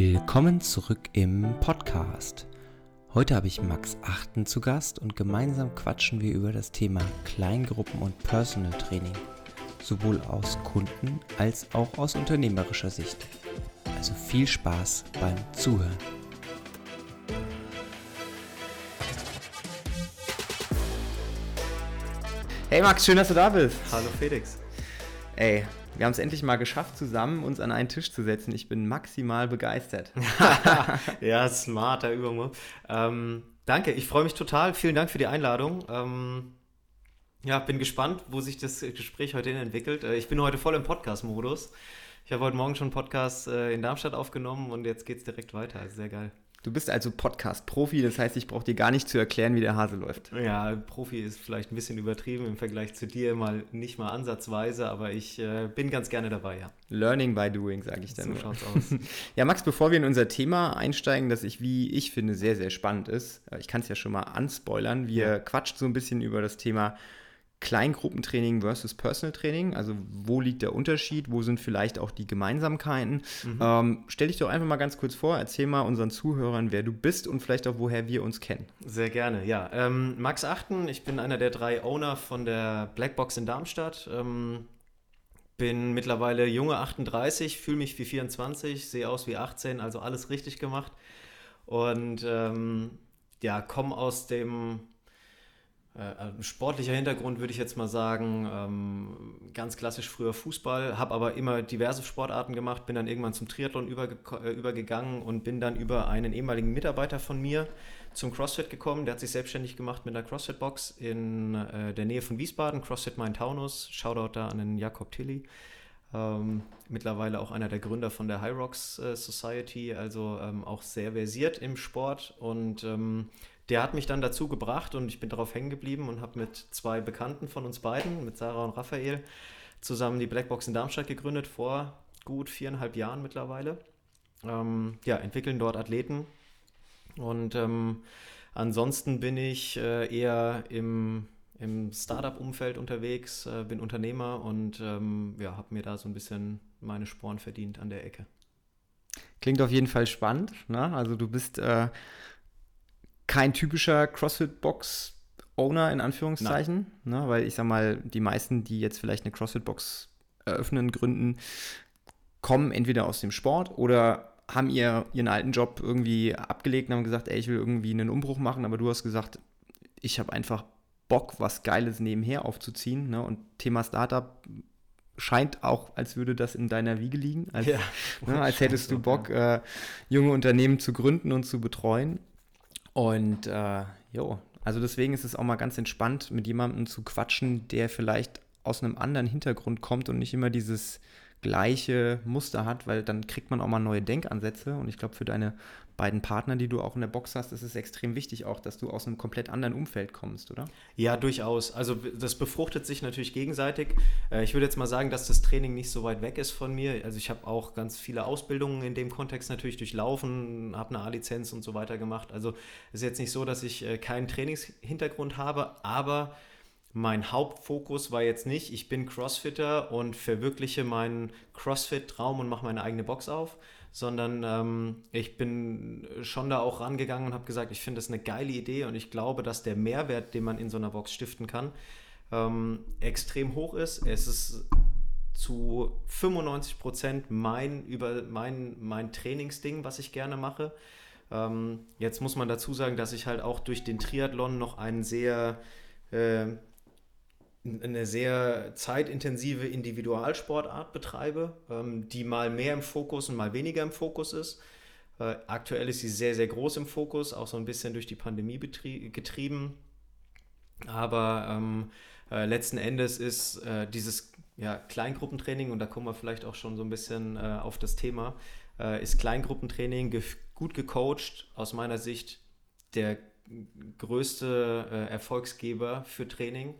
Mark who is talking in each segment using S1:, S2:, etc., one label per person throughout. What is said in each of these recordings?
S1: Willkommen zurück im Podcast. Heute habe ich Max Achten zu Gast und gemeinsam quatschen wir über das Thema Kleingruppen und Personal Training, sowohl aus Kunden- als auch aus unternehmerischer Sicht. Also viel Spaß beim Zuhören. Hey Max, schön, dass du da bist.
S2: Hallo Felix.
S1: Ey, wir haben es endlich mal geschafft, zusammen uns an einen Tisch zu setzen. Ich bin maximal begeistert.
S2: ja, smarter Übung. Ähm, danke, ich freue mich total. Vielen Dank für die Einladung. Ähm, ja, bin gespannt, wo sich das Gespräch heute hin entwickelt. Äh, ich bin heute voll im Podcast-Modus. Ich habe heute Morgen schon einen Podcast äh, in Darmstadt aufgenommen und jetzt geht es direkt weiter. Sehr geil.
S1: Du bist also Podcast-Profi, das heißt, ich brauche dir gar nicht zu erklären, wie der Hase läuft.
S2: Ja, Profi ist vielleicht ein bisschen übertrieben im Vergleich zu dir, mal nicht mal ansatzweise, aber ich äh, bin ganz gerne dabei, ja.
S1: Learning by doing, sage ich dann.
S2: So schaut's aus.
S1: ja, Max, bevor wir in unser Thema einsteigen, das ich, wie ich finde, sehr, sehr spannend ist, äh, ich kann es ja schon mal anspoilern, wir ja. quatscht so ein bisschen über das Thema Kleingruppentraining versus Personal Training? Also wo liegt der Unterschied? Wo sind vielleicht auch die Gemeinsamkeiten? Mhm. Ähm, stell dich doch einfach mal ganz kurz vor, erzähl mal unseren Zuhörern, wer du bist und vielleicht auch, woher wir uns kennen.
S2: Sehr gerne, ja. Ähm, Max Achten, ich bin einer der drei Owner von der Blackbox in Darmstadt. Ähm, bin mittlerweile junge 38, fühle mich wie 24, sehe aus wie 18, also alles richtig gemacht. Und ähm, ja, komme aus dem äh, sportlicher Hintergrund würde ich jetzt mal sagen, ähm, ganz klassisch früher Fußball, habe aber immer diverse Sportarten gemacht, bin dann irgendwann zum Triathlon überge äh, übergegangen und bin dann über einen ehemaligen Mitarbeiter von mir zum CrossFit gekommen. Der hat sich selbstständig gemacht mit einer CrossFit-Box in äh, der Nähe von Wiesbaden, CrossFit Main-Taunus. Shoutout da an den Jakob Tilly. Ähm, mittlerweile auch einer der Gründer von der High Rocks äh, Society, also ähm, auch sehr versiert im Sport und ähm, der hat mich dann dazu gebracht und ich bin darauf hängen geblieben und habe mit zwei Bekannten von uns beiden, mit Sarah und Raphael, zusammen die Blackbox in Darmstadt gegründet, vor gut viereinhalb Jahren mittlerweile. Ähm, ja, entwickeln dort Athleten. Und ähm, ansonsten bin ich äh, eher im, im Startup-Umfeld unterwegs, äh, bin Unternehmer und ähm, ja, habe mir da so ein bisschen meine Sporen verdient an der Ecke.
S1: Klingt auf jeden Fall spannend. Ne? Also du bist äh, kein typischer CrossFit-Box. Owner in Anführungszeichen, ne, weil ich sag mal, die meisten, die jetzt vielleicht eine CrossFit-Box eröffnen, gründen, kommen entweder aus dem Sport oder haben ihr, ihren alten Job irgendwie abgelegt und haben gesagt, ey, ich will irgendwie einen Umbruch machen, aber du hast gesagt, ich habe einfach Bock, was Geiles nebenher aufzuziehen. Ne? Und Thema Startup scheint auch, als würde das in deiner Wiege liegen, als, ja, ne, als hättest du Bock, äh, junge Unternehmen zu gründen und zu betreuen. Und äh, jo, also deswegen ist es auch mal ganz entspannt, mit jemandem zu quatschen, der vielleicht aus einem anderen Hintergrund kommt und nicht immer dieses gleiche Muster hat, weil dann kriegt man auch mal neue Denkansätze. Und ich glaube, für deine beiden Partner, die du auch in der Box hast, ist es extrem wichtig auch, dass du aus einem komplett anderen Umfeld kommst, oder?
S2: Ja, durchaus. Also das befruchtet sich natürlich gegenseitig. Äh, ich würde jetzt mal sagen, dass das Training nicht so weit weg ist von mir. Also ich habe auch ganz viele Ausbildungen in dem Kontext natürlich durchlaufen, habe eine A-Lizenz und so weiter gemacht. Also es ist jetzt nicht so, dass ich äh, keinen Trainingshintergrund habe, aber mein Hauptfokus war jetzt nicht, ich bin Crossfitter und verwirkliche meinen Crossfit-Traum und mache meine eigene Box auf, sondern ähm, ich bin schon da auch rangegangen und habe gesagt, ich finde das eine geile Idee und ich glaube, dass der Mehrwert, den man in so einer Box stiften kann, ähm, extrem hoch ist. Es ist zu 95 Prozent mein, über mein, mein Trainingsding, was ich gerne mache. Ähm, jetzt muss man dazu sagen, dass ich halt auch durch den Triathlon noch einen sehr äh, eine sehr zeitintensive Individualsportart betreibe, ähm, die mal mehr im Fokus und mal weniger im Fokus ist. Äh, aktuell ist sie sehr, sehr groß im Fokus, auch so ein bisschen durch die Pandemie getrieben. Aber ähm, äh, letzten Endes ist äh, dieses ja, Kleingruppentraining, und da kommen wir vielleicht auch schon so ein bisschen äh, auf das Thema, äh, ist Kleingruppentraining ge gut gecoacht, aus meiner Sicht der größte äh, Erfolgsgeber für Training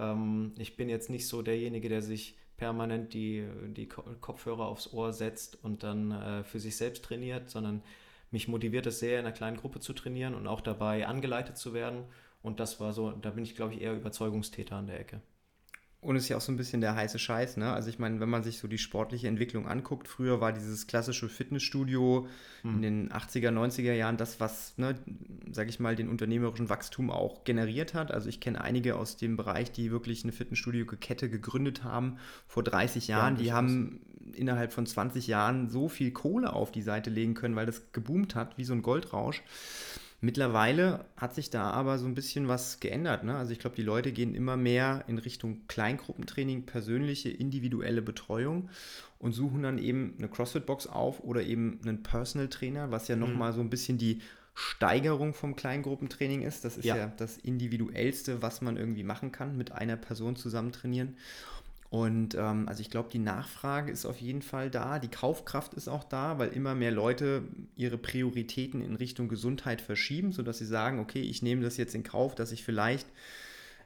S2: ähm, ich bin jetzt nicht so derjenige, der sich permanent die, die Kopfhörer aufs Ohr setzt und dann äh, für sich selbst trainiert, sondern mich motiviert es sehr, in einer kleinen Gruppe zu trainieren und auch dabei angeleitet zu werden. Und das war so, da bin ich, glaube ich, eher Überzeugungstäter an der Ecke.
S1: Und ist ja auch so ein bisschen der heiße Scheiß, ne? Also ich meine, wenn man sich so die sportliche Entwicklung anguckt, früher war dieses klassische Fitnessstudio hm. in den 80er, 90er Jahren das, was, ne, sag ich mal, den unternehmerischen Wachstum auch generiert hat. Also ich kenne einige aus dem Bereich, die wirklich eine Fitnessstudio-Kette gegründet haben vor 30 Jahren. Ja, die haben innerhalb von 20 Jahren so viel Kohle auf die Seite legen können, weil das geboomt hat, wie so ein Goldrausch. Mittlerweile hat sich da aber so ein bisschen was geändert. Ne? Also ich glaube, die Leute gehen immer mehr in Richtung Kleingruppentraining, persönliche, individuelle Betreuung und suchen dann eben eine CrossFit-Box auf oder eben einen Personal Trainer, was ja nochmal mhm. so ein bisschen die Steigerung vom Kleingruppentraining ist. Das ist ja. ja das Individuellste, was man irgendwie machen kann, mit einer Person zusammen trainieren. Und ähm, also ich glaube, die Nachfrage ist auf jeden Fall da, die Kaufkraft ist auch da, weil immer mehr Leute ihre Prioritäten in Richtung Gesundheit verschieben, sodass sie sagen, okay, ich nehme das jetzt in Kauf, dass ich vielleicht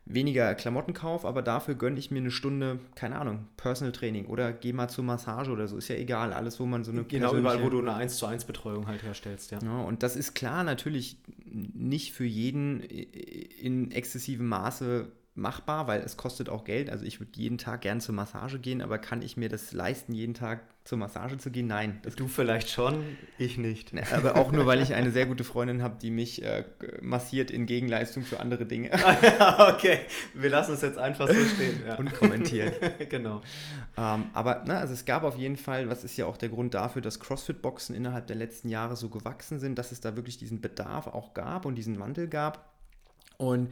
S1: weniger Klamotten kaufe, aber dafür gönne ich mir eine Stunde, keine Ahnung, Personal Training oder gehe mal zur Massage oder so, ist ja egal, alles, wo man so eine
S2: Genau, überall, wo du eine 1 zu 1 Betreuung halt herstellst, ja.
S1: ja. Und das ist klar natürlich nicht für jeden in exzessivem Maße machbar, weil es kostet auch Geld. Also ich würde jeden Tag gern zur Massage gehen, aber kann ich mir das leisten, jeden Tag zur Massage zu gehen? Nein.
S2: du vielleicht schon, ich nicht.
S1: Ne, aber auch nur, weil ich eine sehr gute Freundin habe, die mich äh, massiert in Gegenleistung für andere Dinge.
S2: okay, wir lassen es jetzt einfach so stehen.
S1: Ja. Unkommentiert.
S2: genau.
S1: Ähm, aber na, also es gab auf jeden Fall, was ist ja auch der Grund dafür, dass CrossFit-Boxen innerhalb der letzten Jahre so gewachsen sind, dass es da wirklich diesen Bedarf auch gab und diesen Wandel gab. Und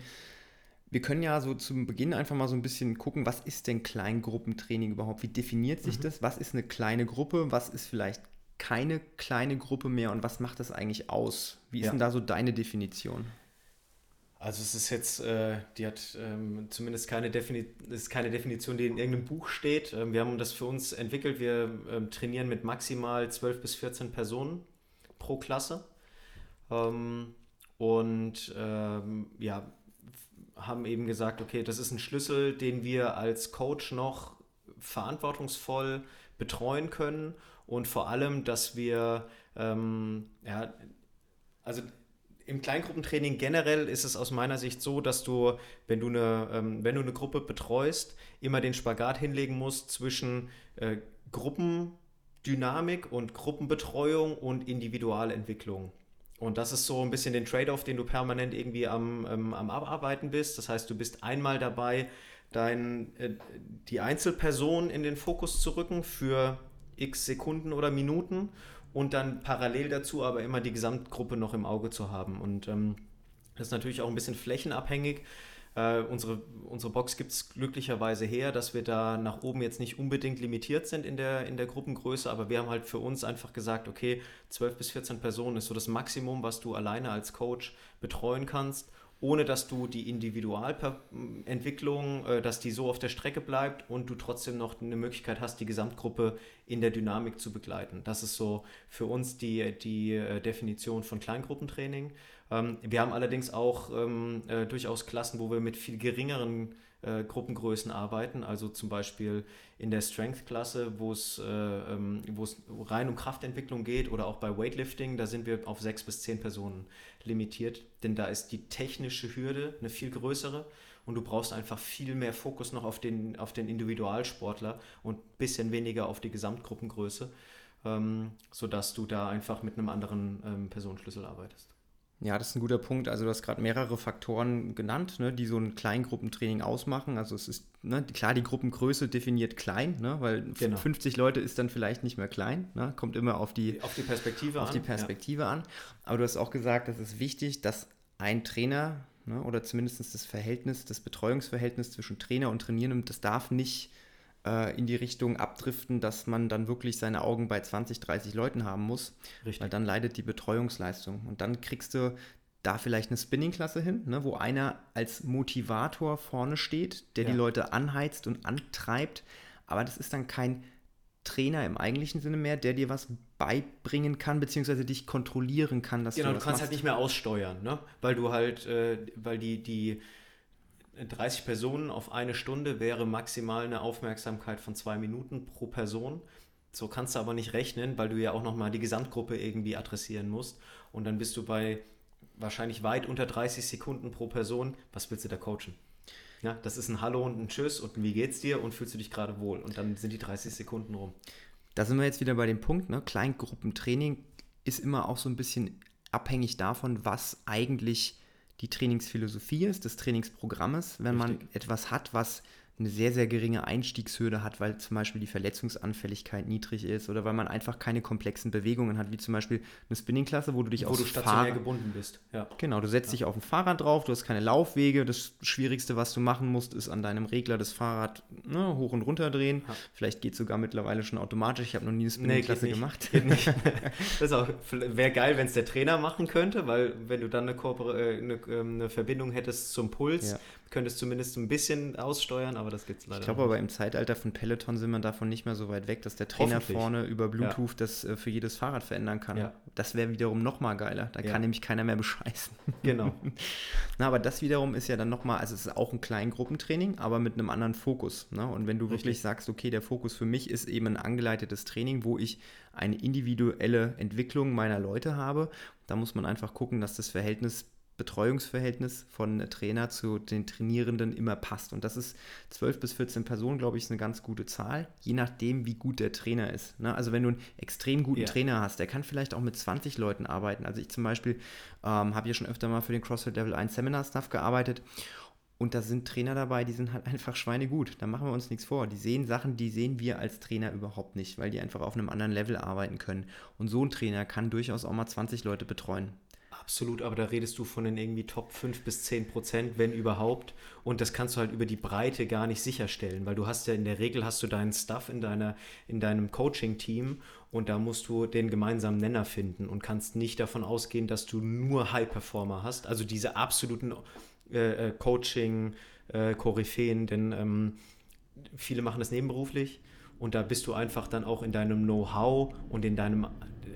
S1: wir können ja so zum Beginn einfach mal so ein bisschen gucken, was ist denn Kleingruppentraining überhaupt? Wie definiert sich mhm. das? Was ist eine kleine Gruppe? Was ist vielleicht keine kleine Gruppe mehr und was macht das eigentlich aus? Wie ist ja. denn da so deine Definition?
S2: Also es ist jetzt, äh, die hat ähm, zumindest keine, Defini ist keine Definition, die in irgendeinem Buch steht. Ähm, wir haben das für uns entwickelt. Wir ähm, trainieren mit maximal 12 bis 14 Personen pro Klasse. Ähm, und ähm, ja, haben eben gesagt, okay, das ist ein Schlüssel, den wir als Coach noch verantwortungsvoll betreuen können und vor allem, dass wir, ähm, ja, also im Kleingruppentraining generell ist es aus meiner Sicht so, dass du, wenn du eine, ähm, wenn du eine Gruppe betreust, immer den Spagat hinlegen musst zwischen äh, Gruppendynamik und Gruppenbetreuung und Individualentwicklung. Und das ist so ein bisschen den Trade-off, den du permanent irgendwie am, ähm, am Abarbeiten bist. Das heißt, du bist einmal dabei, dein, äh, die Einzelperson in den Fokus zu rücken für x Sekunden oder Minuten und dann parallel dazu aber immer die Gesamtgruppe noch im Auge zu haben. Und ähm, das ist natürlich auch ein bisschen flächenabhängig. Äh, unsere, unsere Box gibt es glücklicherweise her, dass wir da nach oben jetzt nicht unbedingt limitiert sind in der, in der Gruppengröße, aber wir haben halt für uns einfach gesagt, okay, 12 bis 14 Personen ist so das Maximum, was du alleine als Coach betreuen kannst ohne dass du die Individualentwicklung, äh, dass die so auf der Strecke bleibt und du trotzdem noch eine Möglichkeit hast, die Gesamtgruppe in der Dynamik zu begleiten. Das ist so für uns die, die äh, Definition von Kleingruppentraining. Ähm, wir haben allerdings auch ähm, äh, durchaus Klassen, wo wir mit viel geringeren äh, Gruppengrößen arbeiten, also zum Beispiel in der Strength-Klasse, wo es, äh, ähm, rein um Kraftentwicklung geht oder auch bei Weightlifting, da sind wir auf sechs bis zehn Personen limitiert, denn da ist die technische Hürde eine viel größere und du brauchst einfach viel mehr Fokus noch auf den, auf den Individualsportler und ein bisschen weniger auf die Gesamtgruppengröße, ähm, sodass du da einfach mit einem anderen ähm, Personenschlüssel arbeitest.
S1: Ja, das ist ein guter Punkt. Also du hast gerade mehrere Faktoren genannt, ne, die so ein Kleingruppentraining ausmachen. Also es ist, ne, klar, die Gruppengröße definiert klein, ne, weil genau. 50 Leute ist dann vielleicht nicht mehr klein. Ne, kommt immer auf die,
S2: auf die Perspektive,
S1: auf
S2: an.
S1: Die Perspektive ja. an. Aber du hast auch gesagt, es ist wichtig, dass ein Trainer ne, oder zumindest das Verhältnis, das Betreuungsverhältnis zwischen Trainer und Trainierendem, das darf nicht äh, in die Richtung abdriften, dass man dann wirklich seine Augen bei 20, 30 Leuten haben muss. Richtig. Weil dann leidet die Betreuungsleistung. Und dann kriegst du da vielleicht eine Spinning-Klasse hin, ne, wo einer als Motivator vorne steht, der ja. die Leute anheizt und antreibt. Aber das ist dann kein Trainer im eigentlichen Sinne mehr, der dir was beibringen kann, beziehungsweise dich kontrollieren kann,
S2: dass genau, du, du kannst halt machst. halt nicht mehr aussteuern, ne? weil du halt, äh, weil die, die 30 Personen auf eine Stunde wäre maximal eine Aufmerksamkeit von zwei Minuten pro Person. So kannst du aber nicht rechnen, weil du ja auch nochmal die Gesamtgruppe irgendwie adressieren musst. Und dann bist du bei wahrscheinlich weit unter 30 Sekunden pro Person. Was willst du da coachen? Ja, das ist ein Hallo und ein Tschüss und ein Wie geht's dir und fühlst du dich gerade wohl? Und dann sind die 30 Sekunden rum.
S1: Da sind wir jetzt wieder bei dem Punkt, ne? Kleingruppentraining ist immer auch so ein bisschen abhängig davon, was eigentlich die Trainingsphilosophie ist, des Trainingsprogrammes. Wenn Richtig. man etwas hat, was eine sehr, sehr geringe Einstiegshürde hat, weil zum Beispiel die Verletzungsanfälligkeit niedrig ist oder weil man einfach keine komplexen Bewegungen hat, wie zum Beispiel eine Spinningklasse, wo du dich
S2: wo stationär Fahrrad gebunden bist.
S1: Ja. Genau, du setzt ja. dich auf ein Fahrrad drauf, du hast keine Laufwege. Das Schwierigste, was du machen musst, ist an deinem Regler das Fahrrad ne, hoch und runter drehen. Ja. Vielleicht geht es sogar mittlerweile schon automatisch. Ich habe noch nie eine Spinningklasse nee, gemacht.
S2: Das wäre geil, wenn es der Trainer machen könnte, weil wenn du dann eine, äh, eine, ähm, eine Verbindung hättest zum Puls, könntest zumindest ein bisschen aussteuern, aber das gibt es leider
S1: Ich glaube aber im Zeitalter von Peloton sind wir davon nicht mehr so weit weg, dass der Trainer vorne über Bluetooth ja. das äh, für jedes Fahrrad verändern kann. Ja. Das wäre wiederum noch mal geiler. Da ja. kann nämlich keiner mehr bescheißen.
S2: Genau.
S1: Na, aber das wiederum ist ja dann noch mal, also es ist auch ein Kleingruppentraining, aber mit einem anderen Fokus. Ne? Und wenn du Richtig. wirklich sagst, okay, der Fokus für mich ist eben ein angeleitetes Training, wo ich eine individuelle Entwicklung meiner Leute habe, da muss man einfach gucken, dass das Verhältnis Betreuungsverhältnis von Trainer zu den Trainierenden immer passt. Und das ist 12 bis 14 Personen, glaube ich, ist eine ganz gute Zahl, je nachdem, wie gut der Trainer ist. Ne? Also wenn du einen extrem guten ja. Trainer hast, der kann vielleicht auch mit 20 Leuten arbeiten. Also ich zum Beispiel ähm, habe ja schon öfter mal für den CrossFit Level 1 Seminar Stuff gearbeitet. Und da sind Trainer dabei, die sind halt einfach schweinegut. Da machen wir uns nichts vor. Die sehen Sachen, die sehen wir als Trainer überhaupt nicht, weil die einfach auf einem anderen Level arbeiten können. Und so ein Trainer kann durchaus auch mal 20 Leute betreuen.
S2: Absolut, aber da redest du von den irgendwie Top 5 bis 10 Prozent, wenn überhaupt. Und das kannst du halt über die Breite gar nicht sicherstellen, weil du hast ja in der Regel hast du deinen Stuff in, deiner, in deinem Coaching-Team und da musst du den gemeinsamen Nenner finden und kannst nicht davon ausgehen, dass du nur High-Performer hast, also diese absoluten äh, äh Coaching-Koryphäen, äh, denn ähm, viele machen das nebenberuflich und da bist du einfach dann auch in deinem Know-how und in deinem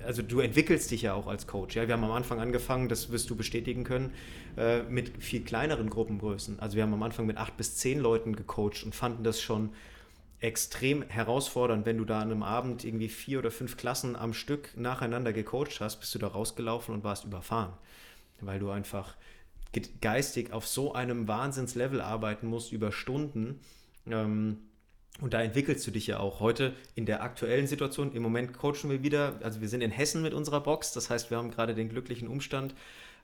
S2: also du entwickelst dich ja auch als Coach. Ja, wir haben am Anfang angefangen, das wirst du bestätigen können, äh, mit viel kleineren Gruppengrößen. Also wir haben am Anfang mit acht bis zehn Leuten gecoacht und fanden das schon extrem herausfordernd, wenn du da an einem Abend irgendwie vier oder fünf Klassen am Stück nacheinander gecoacht hast, bist du da rausgelaufen und warst überfahren, weil du einfach geistig auf so einem Wahnsinnslevel arbeiten musst über Stunden. Ähm, und da entwickelst du dich ja auch heute in der aktuellen Situation. Im Moment coachen wir wieder, also wir sind in Hessen mit unserer Box. Das heißt, wir haben gerade den glücklichen Umstand,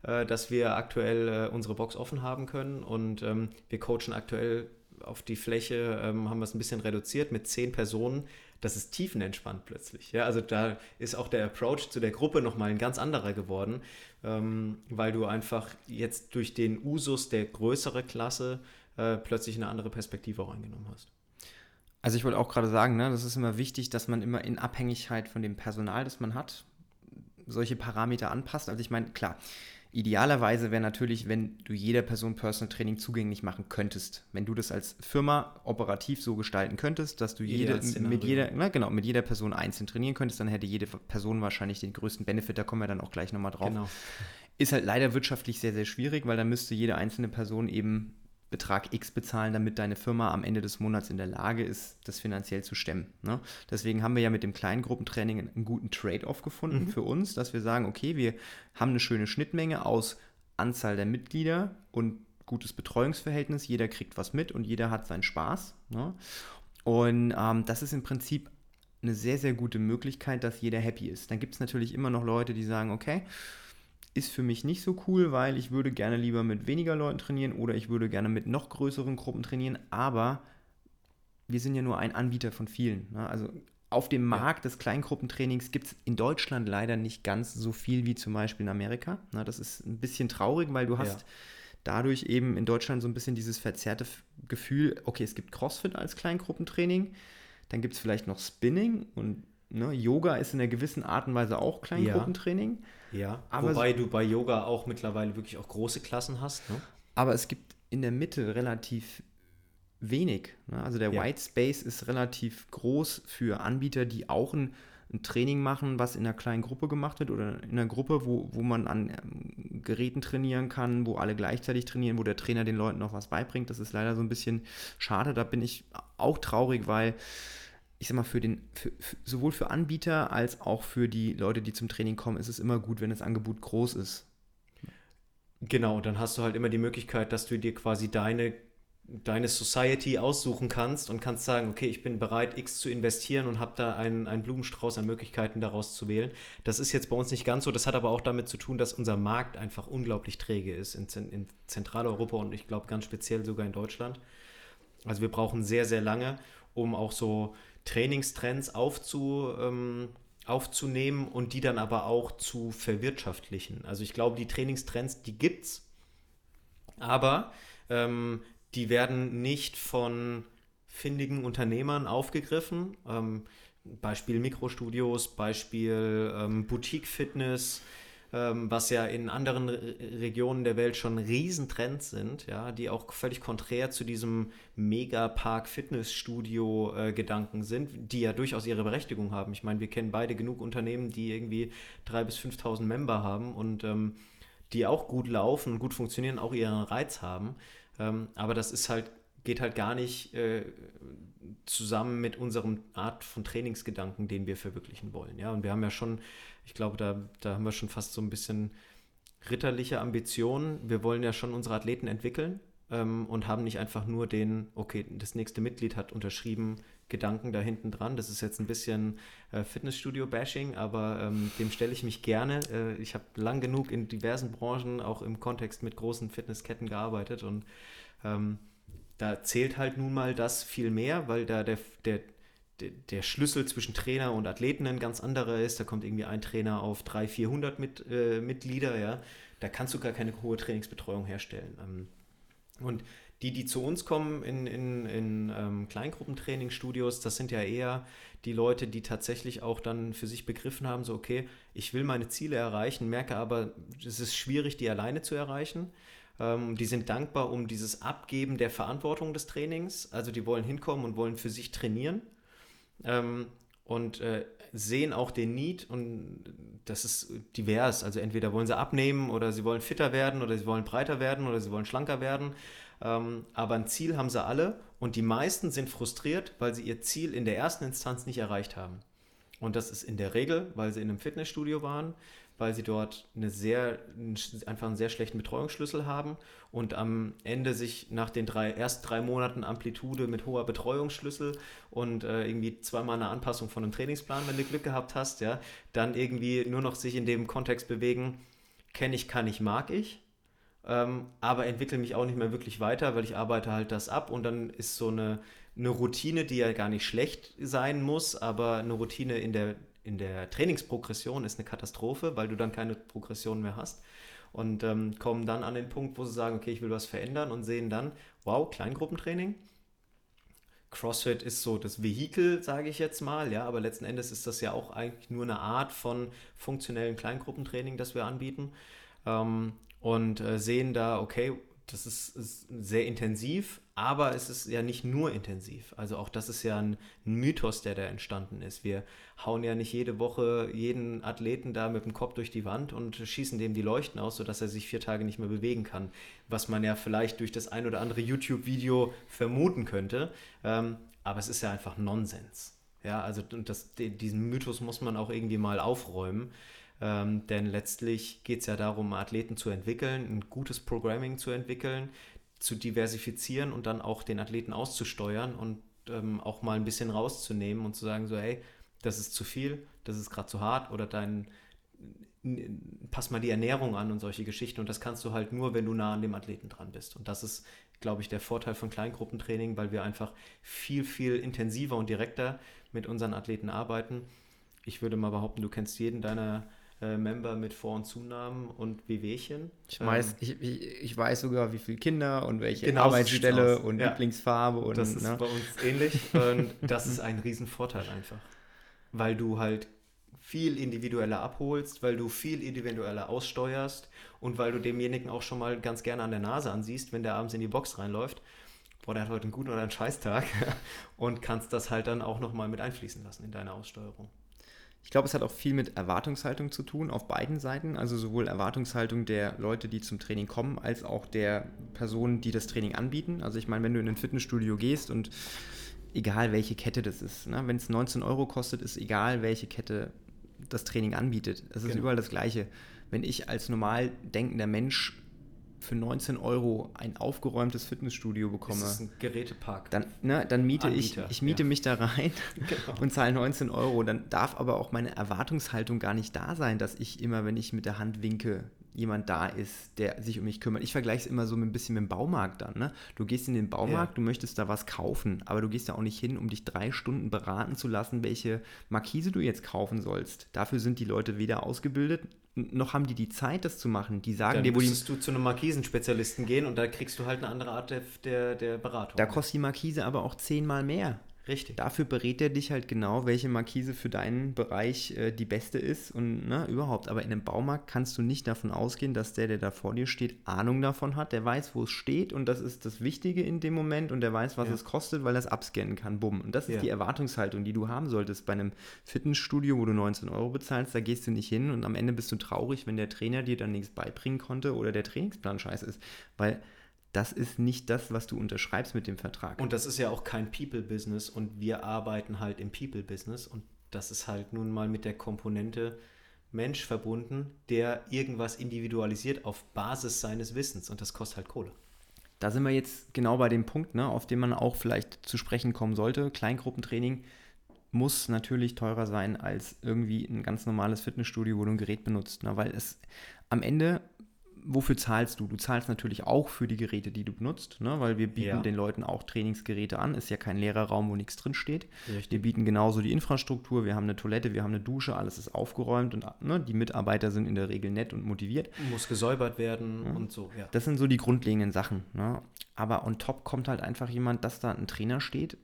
S2: äh, dass wir aktuell äh, unsere Box offen haben können. Und ähm, wir coachen aktuell auf die Fläche, ähm, haben wir es ein bisschen reduziert mit zehn Personen. Das ist tiefenentspannt plötzlich. Ja, also da ist auch der Approach zu der Gruppe nochmal ein ganz anderer geworden, ähm, weil du einfach jetzt durch den Usus der größere Klasse äh, plötzlich eine andere Perspektive auch eingenommen hast.
S1: Also ich wollte auch gerade sagen, ne, das ist immer wichtig, dass man immer in Abhängigkeit von dem Personal, das man hat, solche Parameter anpasst. Also ich meine, klar, idealerweise wäre natürlich, wenn du jeder Person Personal Training zugänglich machen könntest. Wenn du das als Firma operativ so gestalten könntest, dass du jede, mit jeder, na genau, mit jeder Person einzeln trainieren könntest, dann hätte jede Person wahrscheinlich den größten Benefit, da kommen wir dann auch gleich nochmal drauf. Genau. Ist halt leider wirtschaftlich sehr, sehr schwierig, weil dann müsste jede einzelne Person eben Betrag X bezahlen, damit deine Firma am Ende des Monats in der Lage ist, das finanziell zu stemmen. Ne? Deswegen haben wir ja mit dem Kleingruppentraining einen guten Trade-off gefunden mhm. für uns, dass wir sagen, okay, wir haben eine schöne Schnittmenge aus Anzahl der Mitglieder und gutes Betreuungsverhältnis. Jeder kriegt was mit und jeder hat seinen Spaß. Ne? Und ähm, das ist im Prinzip eine sehr, sehr gute Möglichkeit, dass jeder happy ist. Dann gibt es natürlich immer noch Leute, die sagen, okay, ist für mich nicht so cool, weil ich würde gerne lieber mit weniger Leuten trainieren oder ich würde gerne mit noch größeren Gruppen trainieren, aber wir sind ja nur ein Anbieter von vielen. Ne? Also auf dem Markt des Kleingruppentrainings gibt es in Deutschland leider nicht ganz so viel wie zum Beispiel in Amerika. Na, das ist ein bisschen traurig, weil du hast ja. dadurch eben in Deutschland so ein bisschen dieses verzerrte Gefühl, okay, es gibt CrossFit als Kleingruppentraining, dann gibt es vielleicht noch Spinning und ne, Yoga ist in einer gewissen Art und Weise auch Kleingruppentraining. Ja.
S2: Ja, aber wobei du bei Yoga auch mittlerweile wirklich auch große Klassen hast. Ne?
S1: Aber es gibt in der Mitte relativ wenig. Ne? Also der ja. White Space ist relativ groß für Anbieter, die auch ein, ein, Training machen, was in einer kleinen Gruppe gemacht wird oder in einer Gruppe, wo, wo man an ähm, Geräten trainieren kann, wo alle gleichzeitig trainieren, wo der Trainer den Leuten noch was beibringt. Das ist leider so ein bisschen schade. Da bin ich auch traurig, weil ich sag mal, für den, für, für, sowohl für Anbieter als auch für die Leute, die zum Training kommen, ist es immer gut, wenn das Angebot groß ist.
S2: Genau, dann hast du halt immer die Möglichkeit, dass du dir quasi deine deine Society aussuchen kannst und kannst sagen, okay, ich bin bereit, X zu investieren und habe da einen, einen Blumenstrauß an Möglichkeiten daraus zu wählen. Das ist jetzt bei uns nicht ganz so. Das hat aber auch damit zu tun, dass unser Markt einfach unglaublich träge ist in, in Zentraleuropa und ich glaube ganz speziell sogar in Deutschland. Also wir brauchen sehr, sehr lange, um auch so Trainingstrends aufzu, ähm, aufzunehmen und die dann aber auch zu verwirtschaftlichen. Also ich glaube, die Trainingstrends, die gibt's, aber ähm, die werden nicht von findigen Unternehmern aufgegriffen. Ähm, Beispiel Mikrostudios, Beispiel ähm, Boutique-Fitness, ähm, was ja in anderen Re Regionen der Welt schon Riesentrends sind, ja, die auch völlig konträr zu diesem Megapark-Fitnessstudio-Gedanken äh, sind, die ja durchaus ihre Berechtigung haben. Ich meine, wir kennen beide genug Unternehmen, die irgendwie 3.000 bis 5.000 Member haben und ähm, die auch gut laufen, gut funktionieren, auch ihren Reiz haben. Ähm, aber das ist halt, geht halt gar nicht äh, zusammen mit unserem Art von Trainingsgedanken, den wir verwirklichen wollen. Ja, und wir haben ja schon, ich glaube, da, da haben wir schon fast so ein bisschen ritterliche Ambitionen. Wir wollen ja schon unsere Athleten entwickeln ähm, und haben nicht einfach nur den, okay, das nächste Mitglied hat unterschrieben, Gedanken da hinten dran. Das ist jetzt ein bisschen äh, Fitnessstudio-Bashing, aber ähm, dem stelle ich mich gerne. Äh, ich habe lang genug in diversen Branchen, auch im Kontext mit großen Fitnessketten gearbeitet und ähm, da zählt halt nun mal das viel mehr, weil da der, der, der Schlüssel zwischen Trainer und Athleten ein ganz anderer ist. Da kommt irgendwie ein Trainer auf 300, 400 mit, äh, Mitglieder, ja. Da kannst du gar keine hohe Trainingsbetreuung herstellen. Ähm, und die, die zu uns kommen in, in, in ähm, Kleingruppentrainingsstudios, das sind ja eher die Leute, die tatsächlich auch dann für sich begriffen haben, so okay, ich will meine Ziele erreichen, merke aber, es ist schwierig, die alleine zu erreichen. Ähm, die sind dankbar um dieses Abgeben der Verantwortung des Trainings. Also die wollen hinkommen und wollen für sich trainieren. Ähm, und äh, sehen auch den Need und das ist divers. Also entweder wollen sie abnehmen oder sie wollen fitter werden oder sie wollen breiter werden oder sie wollen schlanker werden. Ähm, aber ein Ziel haben sie alle und die meisten sind frustriert, weil sie ihr Ziel in der ersten Instanz nicht erreicht haben. Und das ist in der Regel, weil sie in einem Fitnessstudio waren, weil sie dort eine sehr, einfach einen sehr schlechten Betreuungsschlüssel haben und am Ende sich nach den drei, erst drei Monaten Amplitude mit hoher Betreuungsschlüssel und äh, irgendwie zweimal eine Anpassung von einem Trainingsplan, wenn du Glück gehabt hast, ja, dann irgendwie nur noch sich in dem Kontext bewegen, kenne ich, kann ich, mag ich ähm, aber entwickle mich auch nicht mehr wirklich weiter, weil ich arbeite halt das ab und dann ist so eine, eine Routine, die ja gar nicht schlecht sein muss, aber eine Routine in der, in der Trainingsprogression ist eine Katastrophe, weil du dann keine Progression mehr hast und ähm, kommen dann an den Punkt, wo sie sagen, okay, ich will was verändern und sehen dann, wow, Kleingruppentraining. CrossFit ist so das Vehikel, sage ich jetzt mal, ja, aber letzten Endes ist das ja auch eigentlich nur eine Art von funktionellen Kleingruppentraining, das wir anbieten. Ähm, und äh, sehen da, okay, das ist, ist, sehr intensiv, aber es ist ja nicht nur intensiv. Also auch das ist ja ein, Mythos, der da entstanden ist. Wir hauen ja nicht jede Woche jeden Athleten da mit dem Kopf durch die Wand und schießen dem die Leuchten aus, sodass er sich vier Tage nicht mehr bewegen kann. Was man ja vielleicht durch das ein oder andere YouTube-Video vermuten könnte. Ähm, aber es ist ja einfach Nonsens. Ja, also das, diesen Mythos muss man auch irgendwie mal aufräumen. Ähm, denn letztlich geht es ja darum, Athleten zu entwickeln, ein gutes Programming zu entwickeln, zu diversifizieren und dann auch den Athleten auszusteuern und ähm, auch mal ein bisschen rauszunehmen und zu sagen, so, hey, das ist zu viel, das ist gerade zu hart oder dein pass mal die Ernährung an und solche Geschichten. Und das kannst du halt nur, wenn du nah an dem Athleten dran bist. Und das ist, glaube ich, der Vorteil von Kleingruppentraining, weil wir einfach viel, viel intensiver und direkter mit unseren Athleten arbeiten. Ich würde mal behaupten, du kennst jeden deiner äh, Member mit Vor- und Zunahmen und Wehwehchen.
S1: Ich weiß, ähm, ich, ich, ich, weiß sogar, wie viele Kinder und welche genau Arbeitsstelle und ja. Lieblingsfarbe. Und,
S2: das ist ne? bei uns ähnlich und das ist ein Riesenvorteil einfach. Weil du halt viel individueller abholst, weil du viel individueller aussteuerst und weil du demjenigen auch schon mal ganz gerne an der Nase ansiehst, wenn der abends in die Box reinläuft. Boah, der hat heute einen guten oder einen Scheißtag und kannst das halt dann auch nochmal mit einfließen lassen in deine Aussteuerung.
S1: Ich glaube, es hat auch viel mit Erwartungshaltung zu tun auf beiden Seiten. Also sowohl Erwartungshaltung der Leute, die zum Training kommen, als auch der Personen, die das Training anbieten. Also ich meine, wenn du in ein Fitnessstudio gehst und egal welche Kette das ist, ne? wenn es 19 Euro kostet, ist egal welche Kette das Training anbietet. Es ist genau. überall das Gleiche. Wenn ich als normal denkender Mensch für 19 Euro ein aufgeräumtes Fitnessstudio bekomme,
S2: Das ist ein Gerätepark.
S1: dann, ne, dann miete
S2: Anbieter,
S1: ich, ich miete
S2: ja.
S1: mich da rein
S2: Genau.
S1: und zahle 19 Euro. Dann darf aber auch meine Erwartungshaltung gar nicht da sein, dass ich immer, wenn ich mit der Hand winke, jemand da ist, der sich um mich kümmert. Ich vergleiche es immer so mit ein bisschen mit dem Baumarkt dann. Ne? Du gehst in den Baumarkt,
S2: Ja.
S1: du möchtest da was kaufen, aber du gehst da auch nicht hin, um dich drei Stunden beraten zu lassen, welche Markise du jetzt kaufen sollst. Dafür sind die Leute weder ausgebildet, noch haben die die Zeit, das zu machen. Die sagen
S2: Dann
S1: dir, wo die
S2: du zu einem Markisenspezialisten gehen und da kriegst du halt eine andere Art der, der, der Beratung.
S1: Da kostet die Markise aber auch zehnmal mehr.
S2: Richtig.
S1: Dafür berät er dich halt genau, welche Markise für deinen Bereich äh, die beste ist und ne, überhaupt. Aber in einem Baumarkt kannst du nicht davon ausgehen, dass der, der da vor dir steht, Ahnung davon hat. Der weiß, wo es steht und das ist das Wichtige in dem Moment und der weiß, was
S2: Ja.
S1: es kostet, weil er es abscannen kann. Bumm. Und das ist
S2: Ja.
S1: die Erwartungshaltung, die du haben solltest bei einem Fitnessstudio, wo du 19 Euro bezahlst. Da gehst du nicht hin und am Ende bist du traurig, wenn der Trainer dir dann nichts beibringen konnte oder der Trainingsplan scheiße ist. Weil das ist nicht das, was du unterschreibst mit dem Vertrag.
S2: Und das ist ja auch kein People-Business und wir arbeiten halt im People-Business und das ist halt nun mal mit der Komponente Mensch verbunden, der irgendwas individualisiert auf Basis seines Wissens und das kostet halt Kohle.
S1: Da sind wir jetzt genau bei dem Punkt, ne, auf den man auch vielleicht zu sprechen kommen sollte. Kleingruppentraining muss natürlich teurer sein als irgendwie ein ganz normales Fitnessstudio, wo du ein Gerät benutzt. Ne, weil es am Ende, wofür zahlst du? Du zahlst natürlich auch für die Geräte, die du benutzt, ne, weil wir bieten
S2: Ja.
S1: den Leuten auch Trainingsgeräte an. Ist ja kein leerer Raum, wo nichts drin steht.
S2: Richtig.
S1: Wir bieten genauso die Infrastruktur, wir haben eine Toilette, wir haben eine Dusche, alles ist aufgeräumt und ne, die Mitarbeiter sind in der Regel nett und motiviert.
S2: Muss gesäubert werden und so, ja.
S1: Das sind so die grundlegenden Sachen. Ne? Aber on top kommt halt einfach jemand, dass da ein Trainer steht,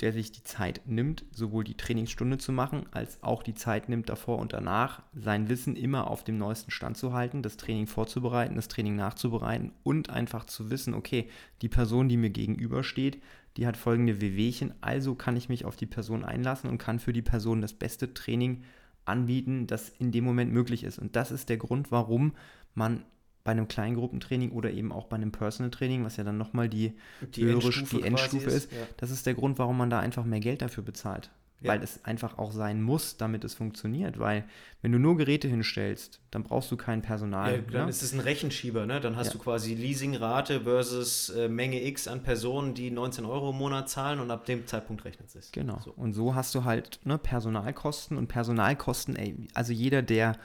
S1: der sich die Zeit nimmt, sowohl die Trainingsstunde zu machen, als auch die Zeit nimmt davor und danach, sein Wissen immer auf dem neuesten Stand zu halten, das Training vorzubereiten, das Training nachzubereiten und einfach zu wissen, okay, die Person, die mir gegenübersteht, die hat folgende Wehwehchen, also kann ich mich auf die Person einlassen und kann für die Person das beste Training anbieten, das in dem Moment möglich ist. Und das ist der Grund, warum man bei einem Kleingruppentraining oder eben auch bei einem Personal Training, was ja dann nochmal die,
S2: Die
S1: höhere
S2: Endstufe
S1: die Endstufe ist,
S2: ist, ja.
S1: das ist der Grund, warum man da einfach mehr Geld dafür bezahlt.
S2: Ja.
S1: Weil es einfach auch sein muss, damit es funktioniert. Weil wenn du nur Geräte hinstellst, dann brauchst du kein Personal.
S2: Ja, dann
S1: ne?
S2: ist es ein Rechenschieber, ne? Dann hast du quasi Leasingrate versus äh, Menge X an Personen, die 19 Euro im Monat zahlen und ab dem Zeitpunkt rechnet es sich.
S1: Genau.
S2: So.
S1: Und so hast du halt ne, Personalkosten und Personalkosten, ey, also jeder, der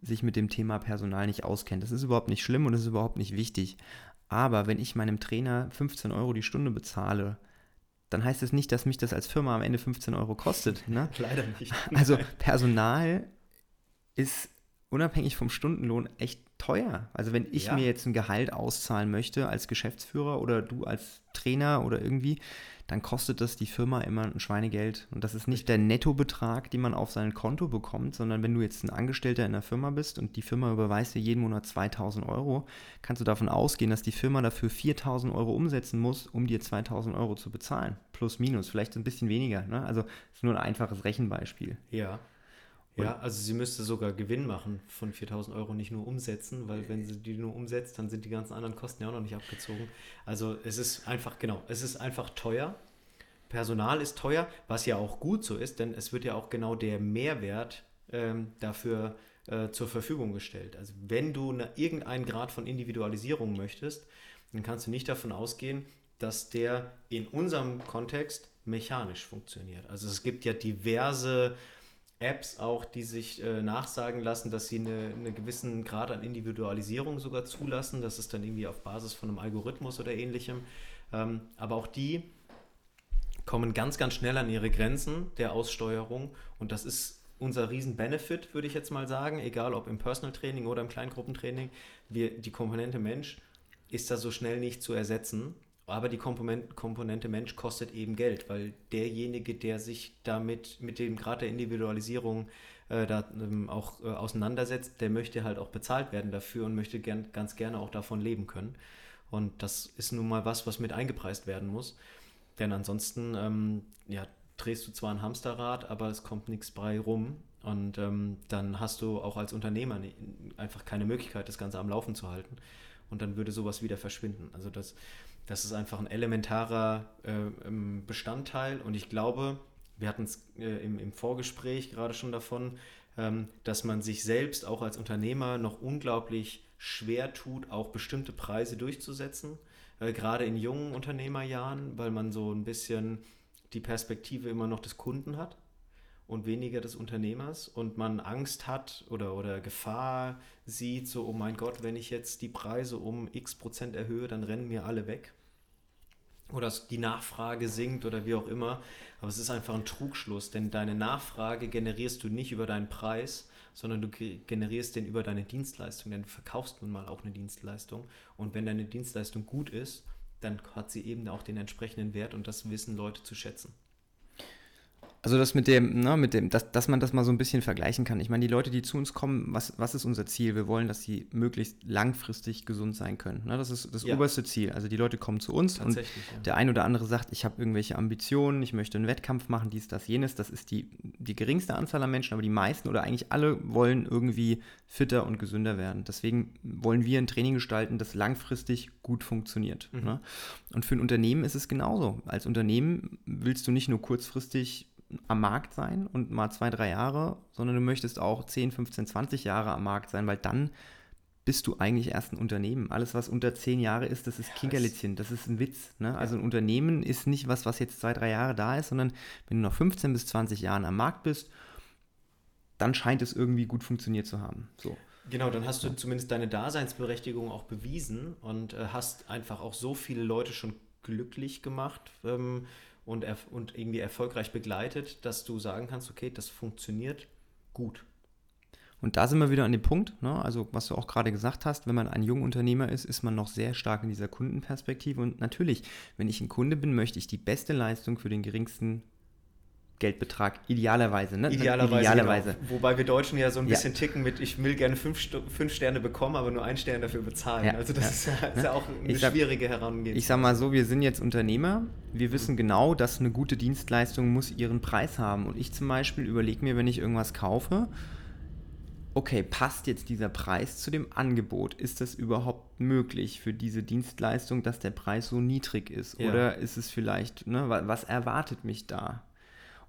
S1: sich mit dem Thema Personal nicht auskennt, das ist überhaupt nicht schlimm und das ist überhaupt nicht wichtig. Aber wenn ich meinem Trainer 15 Euro die Stunde bezahle, dann heißt es nicht, dass mich das als Firma am Ende 15 Euro kostet. Ne?
S2: Leider nicht.
S1: Also Personal ist unabhängig vom Stundenlohn echt teuer. Also wenn ich
S2: Ja.
S1: mir jetzt ein Gehalt auszahlen möchte als Geschäftsführer oder du als Trainer oder irgendwie, dann kostet das die Firma immer ein Schweinegeld. Und das ist nicht der Nettobetrag, den man auf sein Konto bekommt, sondern wenn du jetzt ein Angestellter in der Firma bist und die Firma überweist dir jeden Monat 2000 Euro, kannst du davon ausgehen, dass die Firma dafür 4000 Euro umsetzen muss, um dir 2000 Euro zu bezahlen. Plus, minus, vielleicht ein bisschen weniger. Ne? Also das ist nur ein einfaches Rechenbeispiel.
S2: Ja. Ja, also sie müsste sogar Gewinn machen von 4000 Euro, nicht nur umsetzen, weil wenn sie die nur umsetzt, dann sind die ganzen anderen Kosten ja auch noch nicht abgezogen. Also es ist einfach, genau, es ist einfach teuer. Personal ist teuer, was ja auch gut so ist, denn es wird ja auch genau der Mehrwert ähm, dafür äh, zur Verfügung gestellt. Also wenn du eine, irgendeinen Grad von Individualisierung möchtest, dann kannst du nicht davon ausgehen, dass der in unserem Kontext mechanisch funktioniert. Also es gibt ja diverse Apps auch, die sich äh, nachsagen lassen, dass sie eine, einen gewissen Grad an Individualisierung sogar zulassen. Das ist dann irgendwie auf Basis von einem Algorithmus oder ähnlichem. Ähm, aber auch die kommen ganz, ganz schnell an ihre Grenzen der Aussteuerung und das ist unser Riesen-Benefit, würde ich jetzt mal sagen, egal ob im Personal Training oder im Kleingruppentraining. Wir, die Komponente Mensch ist da so schnell nicht zu ersetzen, aber die Komponent, Komponente Mensch kostet eben Geld, weil derjenige, der sich damit mit dem Grad der Individualisierung äh, da ähm, auch äh, auseinandersetzt, der möchte halt auch bezahlt werden dafür und möchte gern, ganz gerne auch davon leben können. Und das ist nun mal was, was mit eingepreist werden muss. Denn ansonsten, ähm, ja, drehst du zwar ein Hamsterrad, aber es kommt nichts bei rum. Und ähm, dann hast du auch als Unternehmer einfach keine Möglichkeit, das Ganze am Laufen zu halten. Und dann würde sowas wieder verschwinden. Also das, das ist einfach ein elementarer äh, ähm, Bestandteil. Und ich glaube, wir hatten es äh, im, im Vorgespräch gerade schon davon, ähm, dass man sich selbst auch als Unternehmer noch unglaublich schwer tut, auch bestimmte Preise durchzusetzen. Äh, gerade in jungen Unternehmerjahren, weil man so ein bisschen die Perspektive immer noch des Kunden hat und weniger des Unternehmers und man Angst hat oder, oder Gefahr sieht, so, oh mein Gott, wenn ich jetzt die Preise um x Prozent erhöhe, dann rennen mir alle weg. Oder die Nachfrage sinkt oder wie auch immer. Aber es ist einfach ein Trugschluss, denn deine Nachfrage generierst du nicht über deinen Preis, sondern du generierst den über deine Dienstleistung, denn du verkaufst nun mal auch eine Dienstleistung. Und wenn deine Dienstleistung gut ist, dann hat sie eben auch den entsprechenden Wert und das wissen Leute zu schätzen.
S1: Also das mit dem, ne, mit dem, dass, dass man das mal so ein bisschen vergleichen kann. Ich meine, die Leute, die zu uns kommen, was, was ist unser Ziel? Wir wollen, dass sie möglichst langfristig gesund sein können. Ne, das ist das ja. oberste Ziel. Also die Leute kommen zu uns und ja. der ein oder andere sagt, ich habe irgendwelche Ambitionen, ich möchte einen Wettkampf machen, dies, das, jenes. Das ist die, die geringste Anzahl an Menschen, aber die meisten oder eigentlich alle wollen irgendwie fitter und gesünder werden. Deswegen wollen wir ein Training gestalten, das langfristig gut funktioniert. Mhm. Ne? Und für ein Unternehmen ist es genauso. Als Unternehmen willst du nicht nur kurzfristig am Markt sein und mal zwei, drei Jahre, sondern du möchtest auch 10, 15, 20 Jahre am Markt sein, weil dann bist du eigentlich erst ein Unternehmen. Alles, was unter zehn Jahre ist, das ist ja, Kinkerlitzchen, das ist ein Witz. Ne? Also ein Unternehmen ist nicht was, was jetzt zwei, drei Jahre da ist, sondern wenn du noch 15 bis 20 Jahren am Markt bist, dann scheint es irgendwie gut funktioniert zu haben. So.
S2: Genau, dann hast du zumindest deine Daseinsberechtigung auch bewiesen und äh, hast einfach auch so viele Leute schon glücklich gemacht. Ähm, und, und irgendwie erfolgreich begleitet, dass du sagen kannst, okay, das funktioniert gut.
S1: Und da sind wir wieder an dem Punkt, ne? also was du auch gerade gesagt hast, wenn man ein junger Unternehmer ist, ist man noch sehr stark in dieser Kundenperspektive. Und natürlich, wenn ich ein Kunde bin, möchte ich die beste Leistung für den geringsten Geldbetrag, idealerweise. Ne?
S2: Idealerweise. idealerweise. Genau. Wobei wir Deutschen ja so ein bisschen ja. ticken mit, ich will gerne fünf, fünf, Sterne bekommen, aber nur einen Stern dafür bezahlen. Ja. Also das ja. Ist, ja, ist, ja, auch eine sag, schwierige Herangehensweise.
S1: Ich sag mal so, wir sind jetzt Unternehmer, wir wissen genau, dass eine gute Dienstleistung muss ihren Preis haben. Und ich zum Beispiel überlege mir, wenn ich irgendwas kaufe, okay, passt jetzt dieser Preis zu dem Angebot? Ist das überhaupt möglich für diese Dienstleistung, dass der Preis so niedrig ist? Oder ist es vielleicht, ne, was erwartet mich da?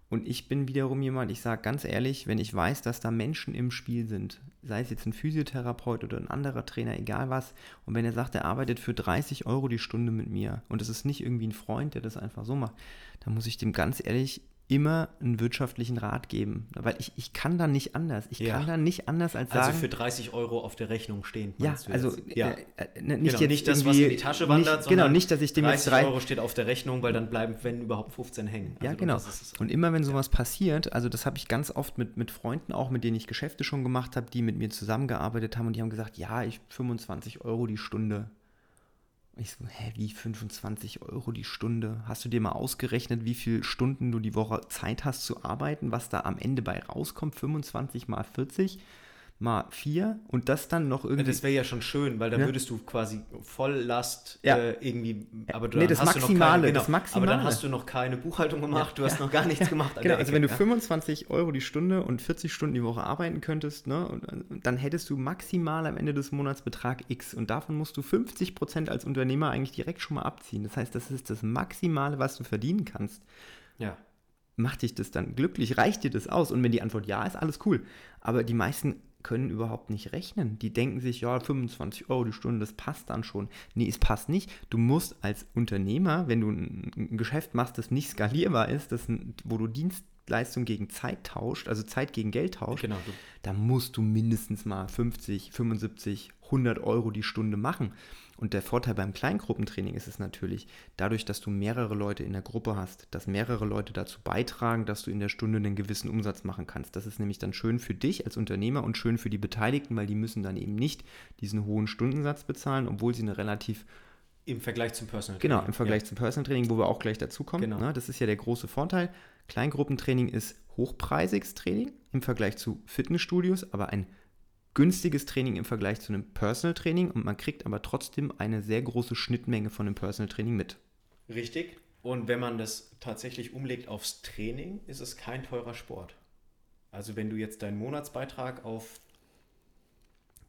S1: Und ich bin wiederum jemand, ich sage ganz ehrlich, wenn ich weiß, dass da Menschen im Spiel sind, sei es jetzt ein Physiotherapeut oder ein anderer Trainer, egal was, und wenn er sagt, er arbeitet für 30 Euro die Stunde mit mir und es ist nicht irgendwie ein Freund, der das einfach so macht, dann muss ich dem ganz ehrlich immer einen wirtschaftlichen Rat geben. Weil ich, ich kann da nicht anders. Ich ja. kann da nicht anders als also sagen. Also
S2: für 30 Euro auf der Rechnung stehen.
S1: Ja, also ja. Äh,
S2: äh, nicht, genau, nicht das, was in die Tasche wandert,
S1: nicht, Genau, nicht, dass ich dem
S2: 30 jetzt 30 Euro steht auf der Rechnung, weil dann bleiben, wenn überhaupt 15 hängen.
S1: Also ja, genau. Und immer wenn sowas passiert, also das habe ich ganz oft mit, mit Freunden auch, mit denen ich Geschäfte schon gemacht habe, die mit mir zusammengearbeitet haben und die haben gesagt, ja, ich 25 Euro die Stunde ich so, hä, wie 25 Euro die Stunde? Hast du dir mal ausgerechnet, wie viele Stunden du die Woche Zeit hast zu arbeiten, was da am Ende bei rauskommt? 25 mal 40? Mal 4 und das dann noch irgendwie.
S2: Das wäre ja schon schön, weil dann ja. würdest du quasi Volllast
S1: ja.
S2: äh, irgendwie.
S1: Aber du nee, das Maximale, keine,
S2: genau,
S1: das Maximale.
S2: Aber dann hast du noch keine Buchhaltung gemacht, du hast noch gar nichts gemacht.
S1: genau, also wenn du 25 Euro die Stunde und 40 Stunden die Woche arbeiten könntest, ne, und dann hättest du maximal am Ende des Monats Betrag X und davon musst du 50 Prozent als Unternehmer eigentlich direkt schon mal abziehen. Das heißt, das ist das Maximale, was du verdienen kannst.
S2: Ja
S1: macht dich das dann glücklich? Reicht dir das aus? Und wenn die Antwort ja ist, alles cool. Aber die meisten können überhaupt nicht rechnen. Die denken sich, ja, 25 Euro die Stunde, das passt dann schon. Nee, es passt nicht. Du musst als Unternehmer, wenn du ein Geschäft machst, das nicht skalierbar ist, das, wo du Dienstleistung gegen Zeit tauscht, also Zeit gegen Geld tauscht,
S2: genau.
S1: da musst du mindestens mal 50, 75, 100 Euro die Stunde machen. Und der Vorteil beim Kleingruppentraining ist es natürlich, dadurch, dass du mehrere Leute in der Gruppe hast, dass mehrere Leute dazu beitragen, dass du in der Stunde einen gewissen Umsatz machen kannst. Das ist nämlich dann schön für dich als Unternehmer und schön für die Beteiligten, weil die müssen dann eben nicht diesen hohen Stundensatz bezahlen, obwohl sie eine relativ
S2: im Vergleich zum Personal
S1: Training. Genau, im Vergleich ja. zum Personal Training, wo wir auch gleich dazu kommen. Genau. Ne, das ist ja der große Vorteil. Kleingruppentraining ist hochpreisiges Training im Vergleich zu Fitnessstudios, aber ein günstiges Training im Vergleich zu einem Personal Training und man kriegt aber trotzdem eine sehr große Schnittmenge von dem Personal Training mit.
S2: Richtig. Und wenn man das tatsächlich umlegt aufs Training, ist es kein teurer Sport. Also wenn du jetzt deinen Monatsbeitrag auf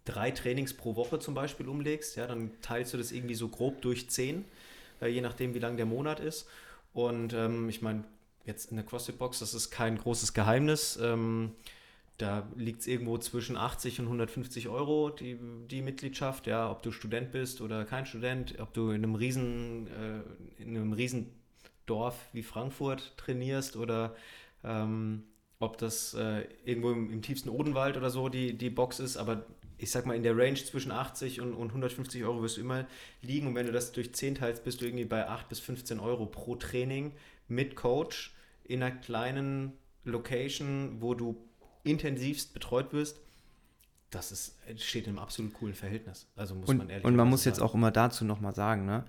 S2: drei Trainings pro Woche zum Beispiel umlegst, ja, dann teilst du das irgendwie so grob durch zehn, äh, je nachdem, wie lang der Monat ist. Und ähm, ich meine, jetzt in der CrossFit-Box, das ist kein großes Geheimnis. Ähm, da liegt es irgendwo zwischen 80 und 150 Euro, die, die Mitgliedschaft, ja, ob du Student bist oder kein Student, ob du in einem riesen, äh, in einem riesen Dorf wie Frankfurt trainierst oder ähm, ob das äh, irgendwo im, im, tiefsten Odenwald oder so die, die Box ist, aber ich sag mal, in der Range zwischen 80 und, und 150 Euro wirst du immer liegen. Und wenn du das durch 10 teilst, bist du irgendwie bei 8 bis 15 Euro pro Training mit Coach in einer kleinen Location, wo du intensivst betreut wirst, das ist, steht in einem absolut coolen Verhältnis. Also muss
S1: und,
S2: man ehrlich
S1: Und man muss sagen. jetzt auch immer dazu nochmal sagen, ne?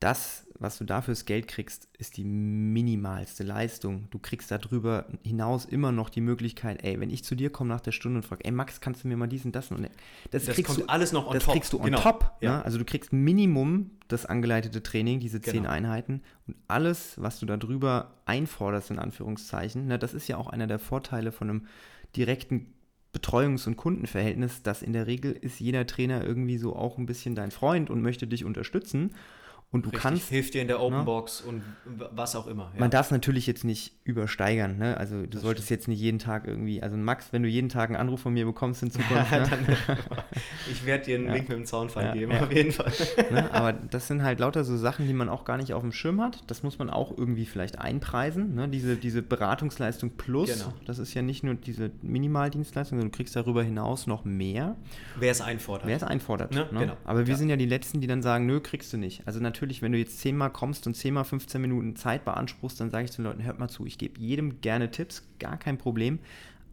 S1: das, was du dafür Geld kriegst, ist die minimalste Leistung. Du kriegst darüber hinaus immer noch die Möglichkeit, ey, wenn ich zu dir komme nach der Stunde und frage, ey Max, kannst du mir mal diesen, das und
S2: das, das kriegst du alles noch on
S1: das
S2: top.
S1: kriegst du on genau. top. Ja. Ne? Also du kriegst Minimum das angeleitete Training, diese zehn genau. Einheiten und alles, was du darüber einforderst, in Anführungszeichen, ne, das ist ja auch einer der Vorteile von einem direkten Betreuungs- und Kundenverhältnis, dass in der Regel ist jeder Trainer irgendwie so auch ein bisschen dein Freund und möchte dich unterstützen. Und du Richtig, kannst.
S2: Hilft dir in der Open Box ne? und was auch immer.
S1: Ja. Man darf es natürlich jetzt nicht übersteigern. Ne? Also, du das solltest stimmt. jetzt nicht jeden Tag irgendwie. Also, Max, wenn du jeden Tag einen Anruf von mir bekommst in Zukunft. ne? Dann,
S2: ich werde dir einen ja. Link mit dem Zaunfall ja, geben, auf jeden Fall.
S1: Ne? Aber das sind halt lauter so Sachen, die man auch gar nicht auf dem Schirm hat. Das muss man auch irgendwie vielleicht einpreisen. Ne? Diese, diese Beratungsleistung plus. Genau. Das ist ja nicht nur diese Minimaldienstleistung, sondern du kriegst darüber hinaus noch mehr.
S2: Wer es einfordert.
S1: Wer es einfordert. Ne? Genau. Aber wir sind ja die Letzten, die dann sagen: Nö, kriegst du nicht. Also, natürlich natürlich, wenn du jetzt zehnmal kommst und zehnmal 15 Minuten Zeit beanspruchst, dann sage ich den Leuten, hört mal zu, ich gebe jedem gerne Tipps, gar kein Problem.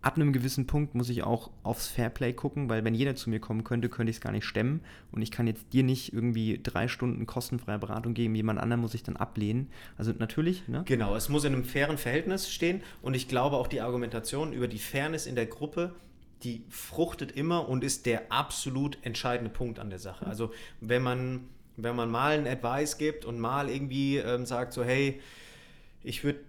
S1: Ab einem gewissen Punkt muss ich auch aufs Fairplay gucken, weil wenn jeder zu mir kommen könnte, könnte ich es gar nicht stemmen. Und ich kann jetzt dir nicht irgendwie drei Stunden kostenfreie Beratung geben, jemand anderen muss ich dann ablehnen. Also natürlich, ne?
S2: Genau, es muss in einem fairen Verhältnis stehen. Und ich glaube auch die Argumentation über die Fairness in der Gruppe, die fruchtet immer und ist der absolut entscheidende Punkt an der Sache. Also wenn man wenn man mal einen Advice gibt und mal irgendwie ähm, sagt so, hey, ich würde